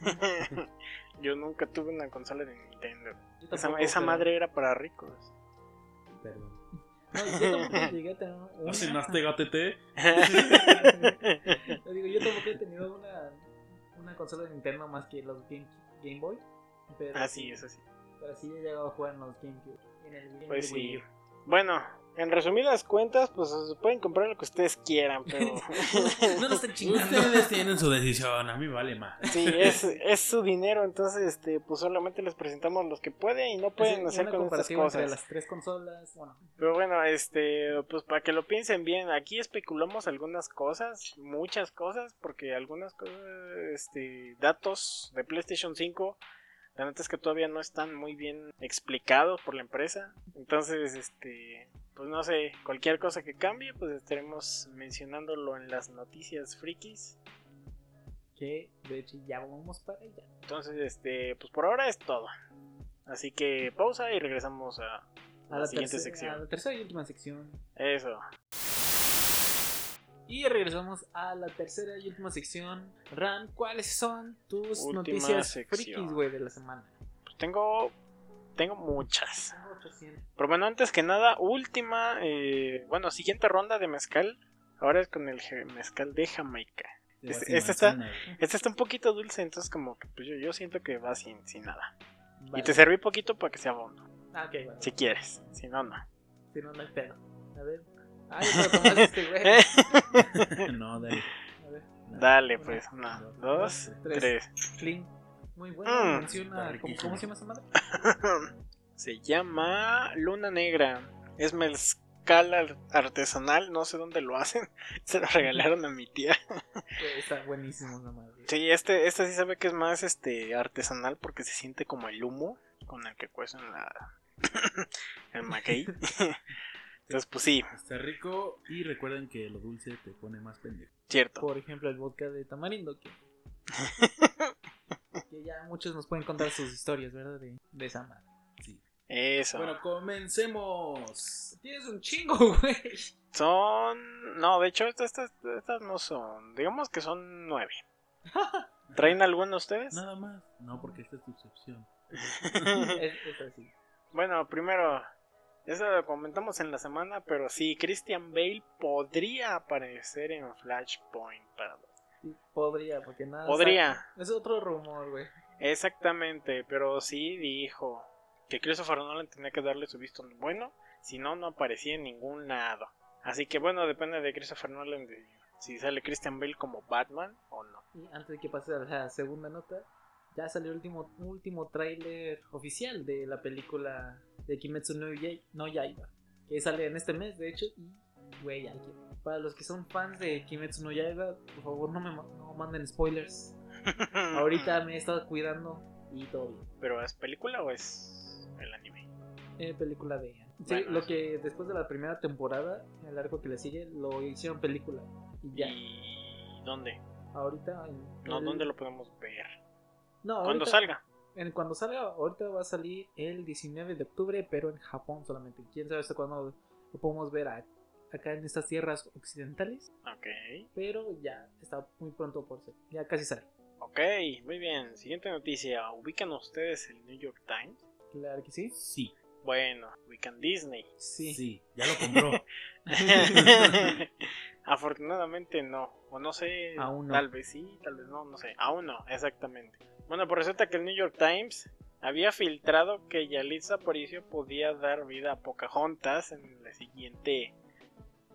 S2: [laughs] Yo nunca tuve una consola de Nintendo. Esa,
S1: tampoco,
S2: esa
S1: pero-
S2: madre era para ricos.
S3: Perdón.
S1: No, yo tampoco llegué a tener una.
S3: ¿No gatete? [laughs]
S1: Yo digo, yo tampoco he tenido una, una consola de Nintendo más que los Game, Game Boy. Pero
S2: Así es, así.
S1: Pero sí he llegado a jugar en los GameCube. En el Game
S2: Pues sí. Bueno, en resumidas cuentas, pues pueden comprar lo que ustedes quieran, pero [laughs]
S1: No lo estén chingando.
S3: Ustedes tienen su decisión, a mí vale más.
S2: sí, es, es su dinero, entonces este, pues solamente les presentamos los que pueden y no pueden hacer
S1: una
S2: con estas
S1: comparativa entre
S2: cosas.
S1: las tres consolas. Bueno,
S2: Pero bueno, este, pues para que lo piensen bien, aquí especulamos algunas cosas, muchas cosas, porque algunas cosas, este, datos de PlayStation 5, la neta es que todavía no están muy bien explicados por la empresa. Entonces, este, pues no sé, cualquier cosa que cambie, pues estaremos mencionándolo en las noticias frikis.
S1: que de hecho ya vamos para allá.
S2: Entonces, este, pues por ahora es todo. Así que pausa y regresamos a la, siguiente
S1: tercera-
S2: sección.
S1: a la tercera y última sección.
S2: Eso.
S1: Y regresamos a la tercera y última sección. Ran, ¿cuáles son tus
S2: Última
S1: noticias
S2: sección.
S1: frikis, güey, de la semana?
S2: Pues tengo. Tengo muchas.
S1: Tengo 800.
S2: Pero bueno, antes que nada, última. eh, bueno, siguiente ronda de mezcal. Ahora es con el mezcal de Jamaica. Este- este está-. Este está un poquito dulce, entonces como que pues yo, yo siento que va sin, sin nada.
S1: Vale.
S2: Y te serví poquito para que sea bono.
S1: Ah.
S2: Si quieres. Si no, no.
S1: Si no, no hay pedo. A ver. Ay, pero tomaste este, güey. [laughs] [laughs]
S3: no, dale.
S1: A ver.
S2: Dale, pues. Una, dos,
S1: Tres.
S2: tres.
S1: Clean. Muy bueno.
S2: Mm.
S1: Menciona.
S3: Está
S1: ¿cómo,
S3: riquísimo.
S1: ¿Cómo se llama esa madre? [laughs]
S2: Se llama Luna Negra. Es mezcal ar- artesanal. No sé dónde lo hacen. [laughs] Se lo regalaron a mi tía.
S1: Está buenísimo esa madre.
S2: Sí, este, este sí sabe que es más este artesanal porque se siente como el humo con el que cuecen la [coughs] el maguey. [laughs] Entonces, pues sí,
S3: Está rico y recuerden que lo dulce te pone más pendejo.
S2: cierto.
S1: Por ejemplo, el vodka de tamarindo. Que, [laughs] que ya muchos nos pueden contar sus historias, ¿verdad? De, de esa madre.
S2: Eso.
S3: Bueno, comencemos.
S1: Tienes un chingo, [laughs] güey.
S2: Son. No, de hecho, estas, estas, estas no son. Digamos que son nueve. [laughs] ¿Traen alguno ustedes?
S3: Nada más. No, porque esta es tu excepción. [laughs]
S1: Es, es así.
S2: Bueno, primero. Eso lo comentamos en la semana, pero sí, Christian Bale podría aparecer en Flashpoint.
S1: Sí, podría, porque nada.
S2: Podría.
S1: Es otro rumor, güey.
S2: Exactamente, pero sí dijo que Christopher Nolan tenía que darle su visto bueno, si no, no aparecía en ningún lado. Así que bueno, depende de Christopher Nolan de si sale Christian Bale como Batman o no.
S1: Y antes de que pase a la segunda nota, ya salió el último, último tráiler oficial de la película de Kimetsu no, Yai- no Yaiba, que sale en este mes, de hecho, y güey, que- para los que son fans de Kimetsu no Yaiba, por favor no me no manden spoilers. [laughs] Ahorita me he estado cuidando y todo bien.
S2: ¿Pero es película o es?
S1: Eh, película de... Sí,
S2: Bueno,
S1: lo que después de la primera temporada, el arco que le sigue, lo hicieron película. Y ya,
S2: ¿Y dónde?
S1: ahorita... en-
S2: No,
S1: el-
S2: ¿dónde lo podemos ver?
S1: No,
S2: Cuando
S1: ahorita-
S2: salga.
S1: En cuando salga, ahorita va a salir el 19 de octubre, pero en Japón solamente. Quién sabe hasta cuándo lo podemos ver a- acá en estas tierras occidentales.
S2: Ok.
S1: Pero ya está muy pronto por ser. Ya casi sale.
S2: Ok, muy bien. Siguiente noticia. ¿Ubican ustedes el New York Times?
S1: Claro que sí.
S3: Sí.
S2: Bueno, ubican Disney.
S1: Sí.
S3: Sí. Ya lo compró. [laughs]
S2: Afortunadamente no. O no sé.
S1: Aún no.
S2: Tal vez sí, tal vez no, no sé. Aún no, exactamente. Bueno, pues resulta que el New York Times había filtrado que Yalitza Aparicio podía dar vida a Pocahontas en la siguiente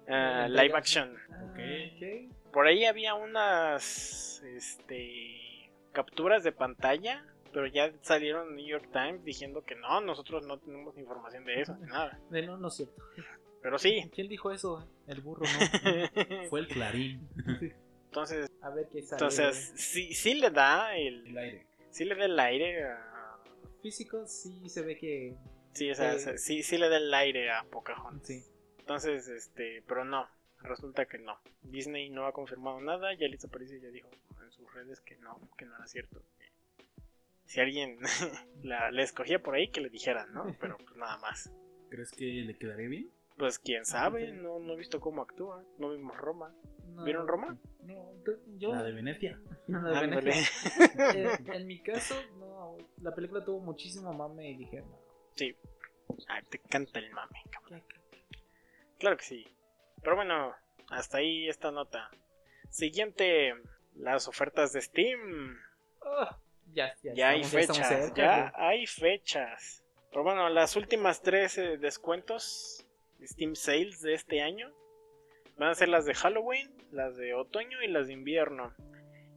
S2: ah, live action.
S1: Ah,
S3: Ok.
S1: ok.
S2: Por ahí había unas este capturas de pantalla, pero ya salieron en New York Times diciendo que no, nosotros no tenemos información de eso, ni nada.
S1: De no, no es cierto.
S2: Pero sí.
S1: ¿Quién dijo eso? El burro, no. [laughs]
S3: Fue el clarín.
S2: Entonces,
S1: A ver qué sale.
S2: entonces sí, sí le da el,
S3: El aire.
S2: sí le da el aire a,
S1: Físico sí se ve que.
S2: sí, o sea,
S1: Sí.
S2: sí, sí le da el aire a Pocahontas.
S1: Sí.
S2: Entonces, este, pero no, resulta que no. Disney no ha confirmado nada, ya Lisa Aparicio ya dijo en sus redes que no, que no era cierto. Si alguien [laughs] la, le escogía por ahí, que le dijeran, ¿no? [laughs] Pero pues nada más.
S3: ¿Crees que le quedaría bien?
S2: Pues quién sabe, no, no he visto cómo actúa, no vimos Roma.
S1: No,
S2: ¿Vieron Roma?
S1: No, yo.
S3: La de Venecia.
S1: No, [laughs] la de. Venecia. en, en mi caso, no. La película tuvo muchísimo mame y dije, no.
S2: Sí. Ay, te canta el mame, cabrón.
S1: ¿qué-
S2: Claro que sí. Pero bueno, hasta ahí esta nota. Siguiente, las ofertas de Steam.
S1: Ah, ya, ya,
S2: Ya hay fechas,
S1: cerca,
S2: ya
S1: güey.
S2: hay fechas. Pero bueno, las últimas tres eh, descuentos Steam Sales de este año van a ser las de Halloween, las de otoño y las de invierno.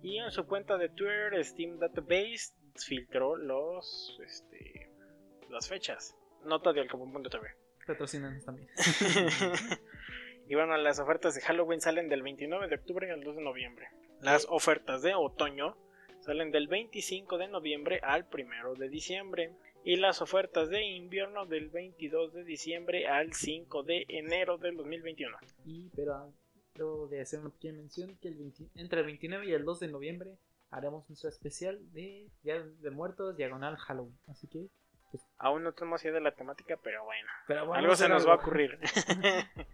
S2: Y en su cuenta de Twitter, Steam Database filtró los, este, las fechas. Nota de alcapón.tv.
S1: Patrocínanos también. [laughs]
S2: y bueno, las ofertas de Halloween salen del 29 de octubre al 2 de noviembre. Las ofertas de otoño salen del 25 de noviembre al 1 de diciembre. Y las ofertas de invierno del 22 de diciembre al 5 de enero del 2021.
S1: Y, pero debo de hacer una pequeña mención que el 20 entre el 29 y el 2 de noviembre haremos nuestro especial de Día de Muertos diagonal Halloween. Así que
S2: Aún no tenemos idea de la temática, pero bueno.
S1: Pero bueno,
S2: algo se nos va a
S1: algo.
S2: ocurrir. [laughs] [laughs]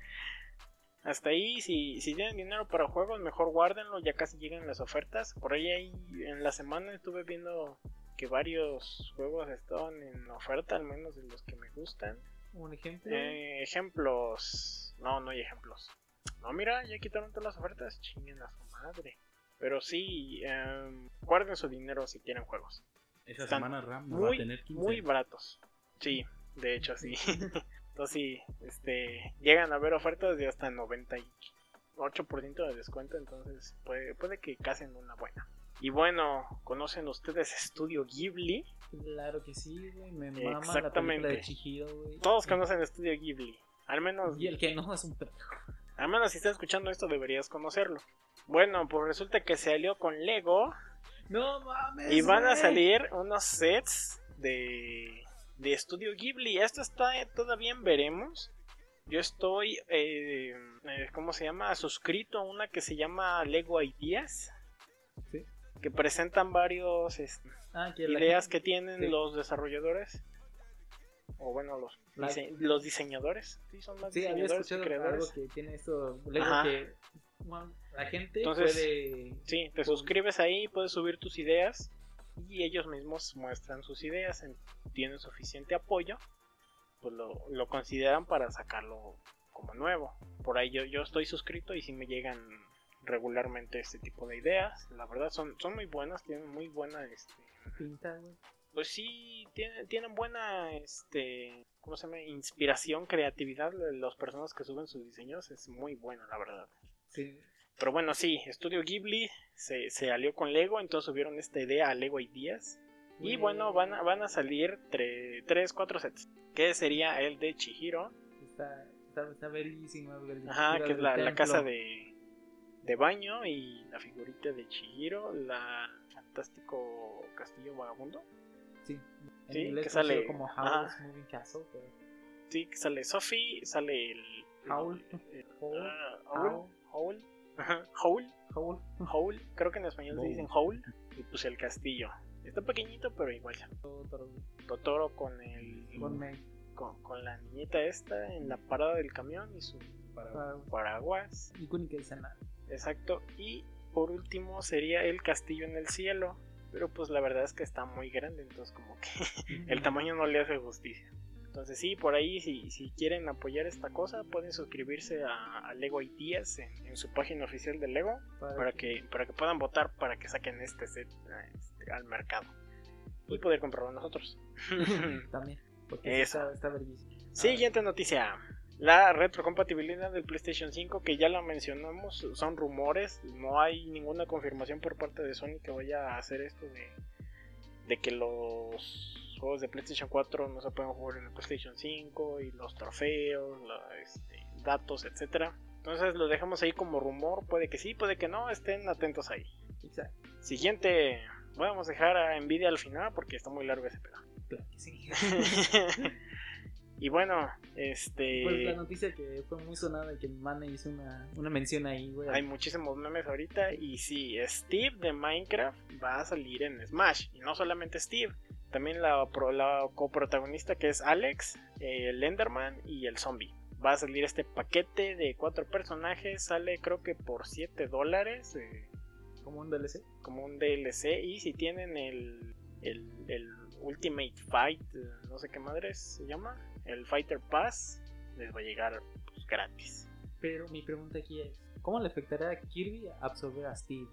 S2: Hasta ahí, si, si tienen dinero para juegos, mejor guárdenlo, ya casi llegan las ofertas. Por ahí, ahí en la semana estuve viendo que varios juegos estaban en oferta, al menos de los que me gustan.
S1: Un ejemplo.
S2: Eh, ejemplos. No, no hay ejemplos. No, mira, ya quitaron todas las ofertas. Chinguen a su madre. Pero sí, em, guarden su dinero si quieren juegos.
S3: Esa
S2: Están
S3: semana RAM no va a tener 15.
S2: muy baratos. Sí, de hecho sí. [laughs] [laughs] Entonces sí, este, llegan a ver ofertas de hasta 98% de descuento, entonces puede, puede que casen una buena. Y bueno, ¿conocen ustedes Studio Ghibli?
S1: Claro que sí, güey. Me mama
S2: Exactamente.
S1: de Chihiro, güey.
S2: Todos conocen Studio Ghibli. Al menos,
S1: Y el que no es un perro.
S2: al menos si estás escuchando esto deberías conocerlo. Bueno, pues resulta que se alió con Lego
S1: No mames.
S2: Y van a salir unos sets de, de Studio Ghibli. Esto está eh, todavía en veremos. Yo estoy, eh, eh, ¿cómo se llama? Suscrito a una que se llama Lego Ideas.
S1: Sí.
S2: Que presentan varios este,
S1: Ah, que
S2: ideas que tienen
S1: sí.
S2: los desarrolladores. O bueno, los,
S1: La-
S2: dise- los diseñadores. Sí, son más
S1: Sí, había
S2: diseñadores que
S1: escuchado algo
S2: creadores.
S1: que tiene esto. Lego
S2: Ajá.
S1: que bueno, la gente
S2: Entonces,
S1: puede.
S2: Sí, te suscribes ahí, puedes subir tus ideas y ellos mismos muestran sus ideas, en- tienen suficiente apoyo, pues lo, lo consideran para sacarlo como nuevo. Por ahí yo, yo estoy suscrito y si me llegan regularmente este tipo de ideas, la verdad son, son muy buenas, tienen muy buena, este,
S1: Pinta,
S2: pues sí, tienen, tienen buena, este, ¿cómo se llama? Inspiración, creatividad, las personas que suben sus diseños es muy bueno, la verdad.
S1: Sí.
S2: Pero bueno, sí, Studio Ghibli se, se alió con Lego, entonces subieron esta idea a Lego Ideas. Y bueno, van a, van a salir 3, 4 sets. Que sería el de Chihiro.
S1: Está, está, está güey.
S2: Ajá, que es la, la casa de, de baño y la figurita de Chihiro, la fantástico castillo vagabundo.
S1: Sí. En
S2: Sí, que sale-
S1: como. House Moving Castle. Pero...
S2: Sí, que sale Sophie, sale el...
S1: Howl.
S2: el- ah,
S1: Howl.
S2: Howl. Howl. Ajá, Howl.
S1: Howl.
S2: Howl. Creo que en español se dicen Howl. Y pues el castillo. Está pequeñito, pero igual.
S1: Totoro,
S2: con el
S1: Con
S2: con, con la niñita esta en la parada del camión y su
S1: Para-
S2: paraguas.
S1: Y Sana.
S2: Exacto. Y por último sería el castillo en el cielo. Pero pues la verdad es que está muy grande, entonces como que [laughs] el tamaño no le hace justicia. Entonces sí, por ahí si, si quieren apoyar esta cosa pueden suscribirse a, a Lego Ideas en, en su página oficial de Lego para que, para que puedan votar para que saquen este set este, al mercado. Y poder comprarlo nosotros. [laughs]
S1: También. Porque
S2: Eso.
S1: está, está verguísima.
S2: Siguiente noticia. La retrocompatibilidad del PlayStation 5, que ya la mencionamos, son rumores. No hay ninguna confirmación por parte de Sony que vaya a hacer esto de, de que los juegos de PlayStation 4 no se pueden jugar en el PlayStation 5 y los trofeos, la- este, datos, etcétera. Entonces lo dejamos ahí como rumor. Puede que sí, puede que no. Estén atentos ahí.
S1: Exacto.
S2: Siguiente. Vamos a dejar a Nvidia al final porque está muy largo ese pedo.
S1: Claro que sí. [laughs] [laughs]
S2: y bueno, este.
S1: Pues la noticia que fue muy sonada y que mane hizo una, una mención ahí, güey.
S2: Hay muchísimos memes ahorita y sí, Steve de Minecraft va a salir en Smash. Y no solamente Steve, también la, pro- la coprotagonista que es Alex, el Enderman y el zombie. Va a salir este paquete de cuatro personajes, sale creo que por 7 dólares eh,
S1: Como un DLC.
S2: como un DLC. Y si tienen el, el, el Ultimate Fight, eh, no sé qué madres se llama, el Fighter Pass, les va a llegar pues, gratis.
S1: Pero mi pregunta aquí es: ¿cómo le afectará a Kirby absorber a Steve?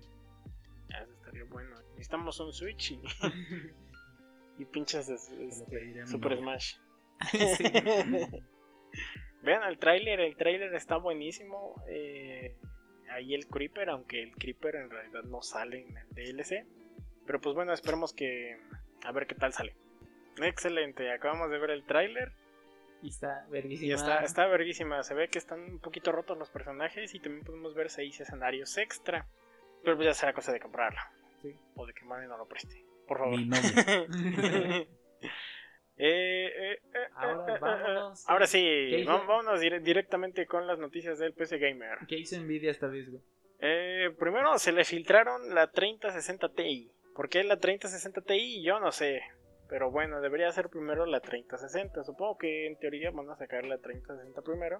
S2: Ah, Eso estaría bueno. Necesitamos un Switch y, [laughs] y pinches es- este, Super. Smash. [laughs]
S1: Sí. [laughs]
S2: Vean el tráiler, el tráiler está buenísimo. eh, ahí el Creeper, aunque el Creeper en realidad no sale en el DLC. Pero pues bueno, esperemos que... A ver qué tal sale. Excelente, acabamos de ver el tráiler
S1: Y está verguísima.
S2: y está, está verguísima. Se ve que están un poquito rotos los personajes y también podemos ver seis escenarios extra. Pero pues ya será cosa de comprarlo.
S1: Sí.
S2: O de que Mane no lo preste. Por favor.
S3: Mi novia. [laughs]
S2: Eh, eh, eh,
S1: Ahora vámonos.
S2: Ahora
S1: ¿Qué
S2: sí, vámonos dire- directamente con las noticias del PC Gamer.
S1: ¿Qué hizo Nvidia esta vez, güey?
S2: Eh, primero se le filtraron la 3060 Ti. ¿Por qué la 3060 Ti? Yo no sé. Pero bueno, debería ser primero la 3060. Supongo que en teoría van a sacar la 3060 primero.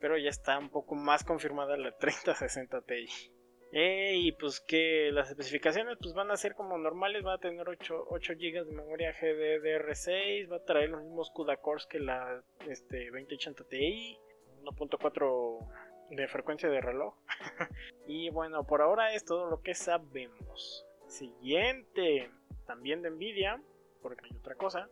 S2: Pero ya está un poco más confirmada la 3060 Ti. Eh, y pues que las especificaciones pues van a ser como normales, va a tener 8, 8 GB de memoria GDDR6, va a traer los mismos CUDA cores que la este, 2080 Ti, 1.4 de frecuencia de reloj. [laughs] y bueno, por ahora es todo lo que sabemos. Siguiente, también de Nvidia, porque hay otra cosa,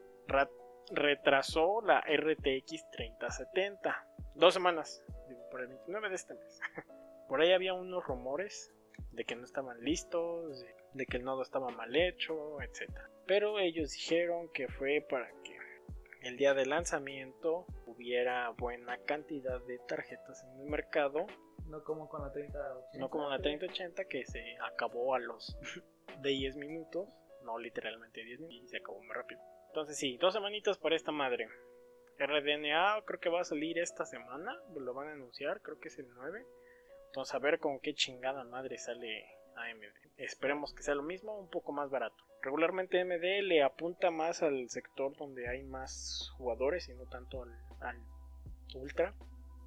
S2: retrasó la RTX 3070. Dos semanas, digo, por el 29 de este mes. [laughs] por ahí había unos rumores de que no estaban listos, de, que el nodo estaba mal hecho, etc. Pero ellos dijeron que fue para que el día de lanzamiento hubiera buena cantidad de tarjetas en el mercado.
S1: No como con la 3080.
S2: No como la 3080 que se acabó a los [laughs] 10 minutos. No literalmente 10 minutos y se acabó muy rápido. Entonces sí, dos semanitas para esta madre. RDNA creo que va a salir esta semana. Lo van a anunciar, creo que es el 9. Entonces a ver con qué chingada madre sale AMD. Esperemos que sea lo mismo, un poco más barato. Regularmente AMD le apunta más al sector donde hay más jugadores y no tanto al, al ultra.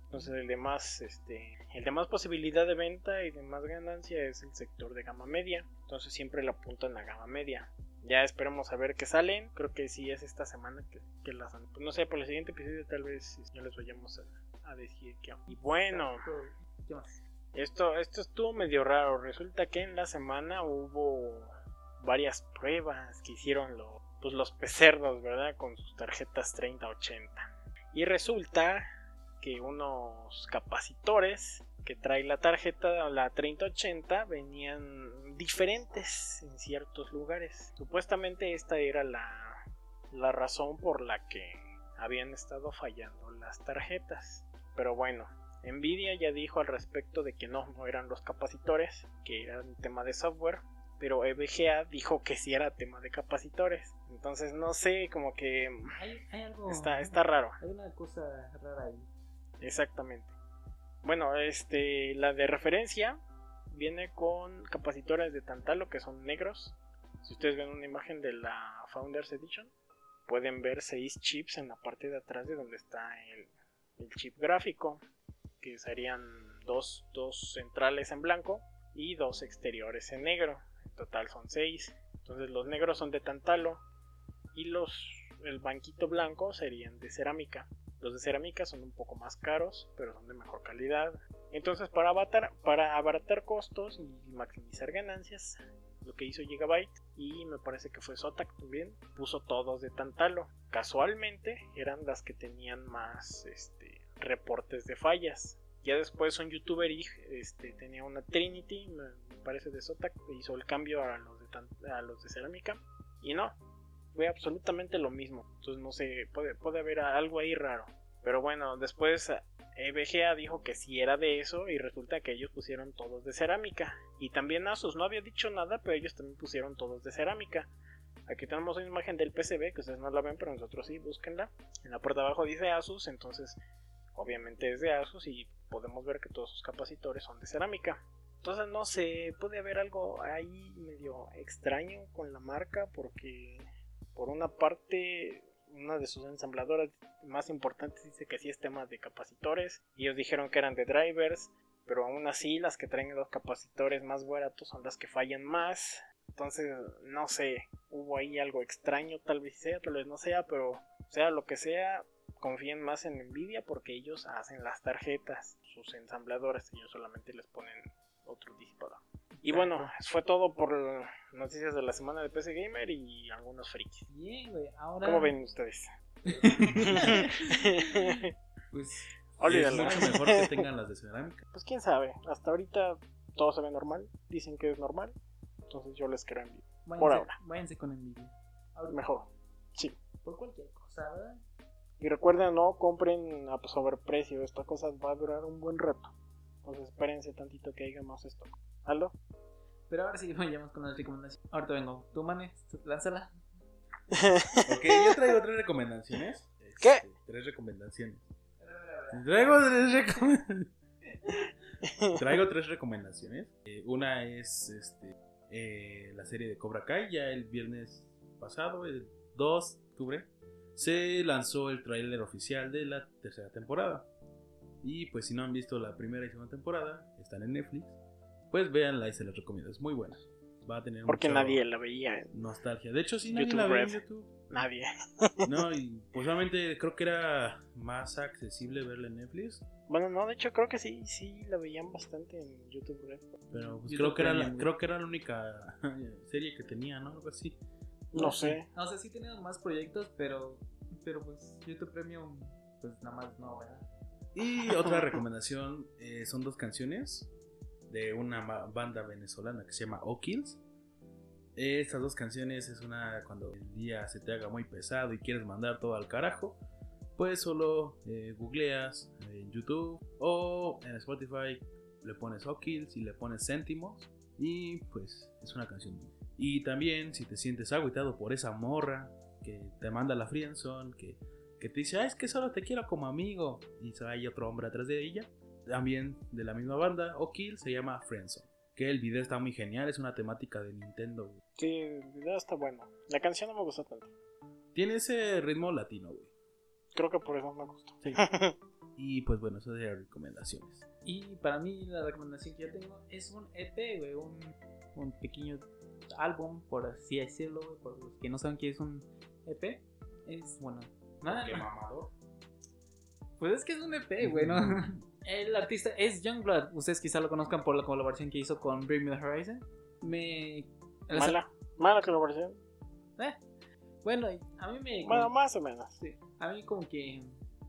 S2: Entonces el de más este el de más posibilidad de venta y de más ganancia es el sector de gama media. Entonces siempre le apuntan a gama media. Ya esperemos a ver qué salen. Creo que sí es esta semana que, las pues no sé, por el siguiente episodio tal vez ya les vayamos a, decir que Y bueno, Esto, esto estuvo medio raro. Resulta que en la semana hubo varias pruebas que hicieron pues los pecerdos, ¿verdad? Con sus tarjetas 3080. Y resulta que unos capacitores que trae la tarjeta, la 3080, venían diferentes en ciertos lugares. Supuestamente esta era la, la razón por la que habían estado fallando las tarjetas. Pero bueno, Nvidia ya dijo al respecto de que no, no eran los capacitores, que era un tema de software. Pero EVGA dijo que sí era tema de capacitores. Entonces no sé, como que
S1: hay, algo,
S2: está, está raro.
S1: Hay una cosa rara ahí.
S2: Exactamente. Bueno, este, la de referencia viene con capacitores de Tantalo que son negros. Si ustedes ven una imagen de la Founders Edition, pueden ver seis chips en la parte de atrás de donde está el, chip gráfico, serían dos, dos centrales en blanco y dos exteriores en negro. En total son seis. Entonces los negros son de Tantalo y los el banquito blanco serían de cerámica. Los de cerámica son un poco más caros, pero son de mejor calidad. Entonces, para, para abaratar costos y maximizar ganancias, lo que hizo Gigabyte y me parece que fue Zotac también, puso todos de Tantalo. Casualmente eran las que tenían más este, reportes de fallas. Ya después un youtuber este, tenía una Trinity, me parece de Zotac, hizo el cambio a los de, a los de cerámica. Y no, fue absolutamente lo mismo. Entonces no sé, puede, puede haber algo ahí raro. Pero bueno, después EVGA dijo que sí era de eso y resulta que ellos pusieron todos de cerámica. Y también Asus no había dicho nada, pero ellos también pusieron todos de cerámica. Aquí tenemos una imagen del PCB que ustedes no la ven, pero nosotros sí, búsquenla. En la parte de abajo dice Asus, entonces obviamente es de Asus y podemos ver que todos sus capacitores son de cerámica. Entonces no sé, puede haber algo ahí medio extraño con la marca porque por una parte, una de sus ensambladoras más importantes dice que sí es tema de capacitores. Ellos dijeron que eran de drivers. Pero aún así, las que traen los capacitores más baratos son las que fallan más. Entonces, no sé, hubo ahí algo extraño, tal vez sea, tal vez no sea, pero sea lo que sea, confíen más en Nvidia porque ellos hacen las tarjetas, sus ensambladores, ellos solamente les ponen otro disipador. Y bueno, fue todo por noticias de la semana de PC Gamer y algunos frikis.
S1: Bien, güey. Ahora...
S2: ¿Cómo ven ustedes? [laughs]
S3: pues es mucho mejor que tengan las de cerámica.
S2: Pues quién sabe. Hasta ahorita todo se ve normal. Dicen que es normal. Entonces yo les creo envidia. por ahora.
S1: Váyanse con envidia.
S2: Mejor. Sí.
S1: Por cualquier cosa, ¿verdad?
S2: Y recuerden, no compren a sobreprecio. Esta cosa va a durar un buen rato. Entonces espérense tantito que haya más esto. ¿Aló?
S1: Pero ahora sí [laughs] vayamos con las recomendaciones. Ahorita vengo. Tú, manes, lánzala. [laughs]
S3: ok, yo traigo tres recomendaciones.
S2: ¿Qué?
S3: Este, tres recomendaciones. Traigo tres recomendaciones. [laughs] traigo tres recomendaciones. Eh, una es este, eh, la serie de Cobra Kai. Ya el viernes pasado, el 2 de octubre, se lanzó el tráiler oficial de la tercera temporada. Y pues si no han visto la primera y segunda temporada, están en Netflix, pues véanla y se las recomiendo, es muy buena. Va a tener
S2: Porque nadie la veía.
S3: nostalgia. De hecho, sí, nadie
S2: YouTube
S3: la ve en. YouTube.
S2: Nadie. [laughs]
S3: No, y pues realmente creo que era más accesible verla en Netflix.
S2: Bueno, no, de hecho creo que sí, sí la veían bastante en YouTube Red.
S3: Pero pues,
S1: YouTube
S3: creo, que era la, creo que era la única [laughs] serie que tenía, ¿no? Algo así.
S2: No sé.
S1: No sé, sí tenían más proyectos, pero, pero pues YouTube Premium, pues nada más no, ¿verdad?
S3: Y otra recomendación eh, son dos canciones de una banda venezolana que se llama O'Kills. Estas dos canciones es una cuando el día se te haga muy pesado y quieres mandar todo al carajo, pues solo eh, googleas en YouTube o en Spotify le pones O'Kills y le pones céntimos y pues es una canción. Y también si te sientes agüitado por esa morra que te manda la friendzone, que que te dice, ah, es que solo te quiero como amigo, y hay otro hombre atrás de ella, también de la misma banda, o Kill, se llama Friendzone. Que el video está muy genial, es una temática de Nintendo. güey.
S2: Sí, el video está bueno. La canción no me gustó tanto.
S3: Tiene ese ritmo latino, güey.
S2: Creo que por eso me gustó.
S3: Sí. [laughs] Y pues bueno, esas serían recomendaciones.
S1: Y para mí la recomendación que yo tengo es un EP, güey, un, un pequeño álbum, por así decirlo, güey, por los que no saben qué es un EP. Es, bueno, nada,
S3: Qué mamador.
S1: pues es que es un EP, güey, ¿no? El artista es Youngblood, ustedes quizá lo conozcan por la colaboración que hizo con Bring Me The Horizon. Me...
S2: Mala. Mala colaboración.
S1: Eh, bueno, a mí me...
S2: Bueno, más o menos.
S1: Sí, a mí como que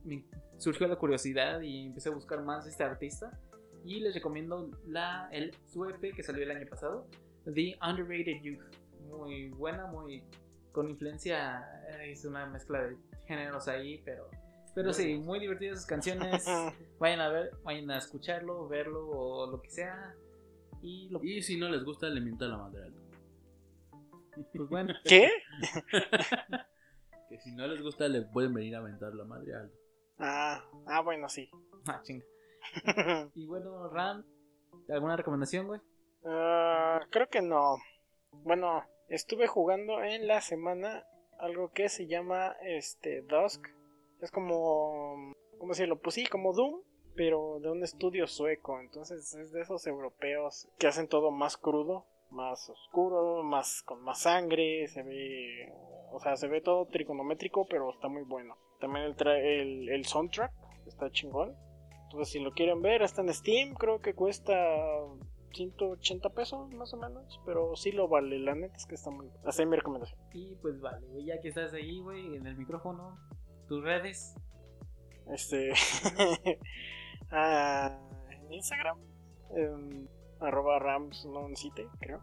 S1: me surgió la curiosidad y empecé a buscar más este artista y les recomiendo la, el, su EP que salió el año pasado, The Underrated Youth. Muy buena, muy con influencia, eh, es una mezcla de géneros ahí, pero, pero sí, muy divertidas sus canciones. [laughs] Vayan a ver, vayan a escucharlo, verlo o lo que sea. Y lo,
S3: Y si no les gusta, le mienta la madre alto.
S1: pues bueno, [laughs]
S2: ¿Qué?
S3: Que si no les gusta, le pueden venir a mentar la madre alto.
S2: Ah, ah, bueno, sí.
S1: ah, chinga. Y bueno, Ram, ¿alguna recomendación, güey?
S2: Ah, creo que no. Bueno, estuve jugando en la semana algo que se llama este Dusk. Es como ¿cómo decirlo? Pues sí, como Doom, pero de un estudio sueco. Entonces es de esos europeos que hacen todo más crudo, más oscuro, más con más sangre, se ve o sea, se ve todo trigonométrico, pero está muy bueno. También el, el, el soundtrack está chingón. Entonces, si lo quieren ver, está en Steam. Creo que cuesta 180 pesos más o menos. Pero sí lo vale. La neta es que está muy. Es mi recomendación.
S1: Y pues vale, güey, ya que estás ahí, güey, en el micrófono, tus redes.
S2: Este. [laughs] ah, en Instagram. em, arroba Rams non cite, creo.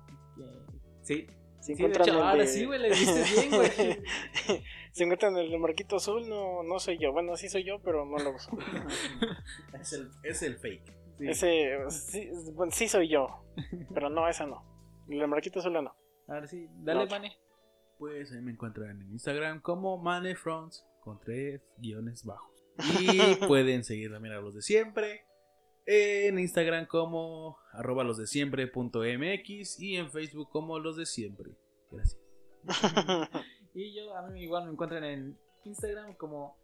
S1: sí,
S2: Si
S1: sí, de
S2: encuentran
S1: hecho,
S2: el
S1: ahora
S2: de-
S1: sí, güey, le diste bien, güey. [laughs]
S2: si encuentran el de marquito azul, no, no soy yo. Bueno, sí soy yo, pero no lo uso. [laughs]
S3: Es el, es el fake.
S1: Sí.
S2: Ese, sí, bueno, sí soy yo. Pero no, esa no. El de marquito azul no.
S1: Ahora sí, dale,
S2: No.
S1: mane.
S3: Pues ahí me encuentran en Instagram como Manefronts con tres guiones bajos. [laughs] Y pueden seguir también a los de siempre en Instagram como arroba los de siempre punto mx y en Facebook como los de siempre. Gracias. [laughs]
S1: Y yo, a mí igual me encuentran en Instagram como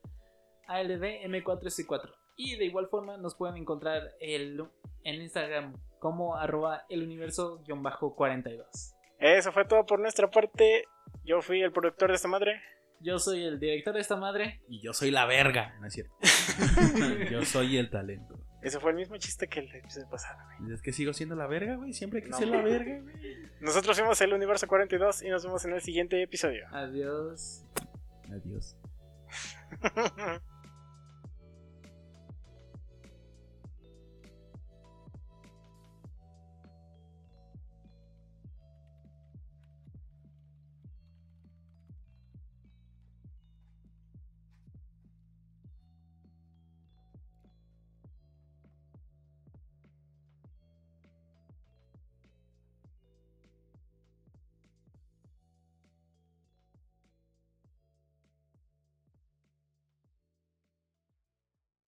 S1: ALDM4C4. Y de igual forma nos pueden encontrar el, en Instagram como arroba el universo-42.
S2: Eso fue todo por nuestra parte. Yo fui el productor de esta madre.
S1: Yo soy el director de esta madre.
S3: Y yo soy la verga, no es cierto. [laughs] yo soy el talento.
S2: Ese fue el mismo chiste que el episodio pasado. güey.
S3: Es que sigo siendo la verga, güey. Siempre hay que
S2: No.
S3: ser la verga, güey.
S2: Nosotros fuimos el Universo 42 y nos vemos en el siguiente episodio.
S1: Adiós.
S3: Adiós. [laughs]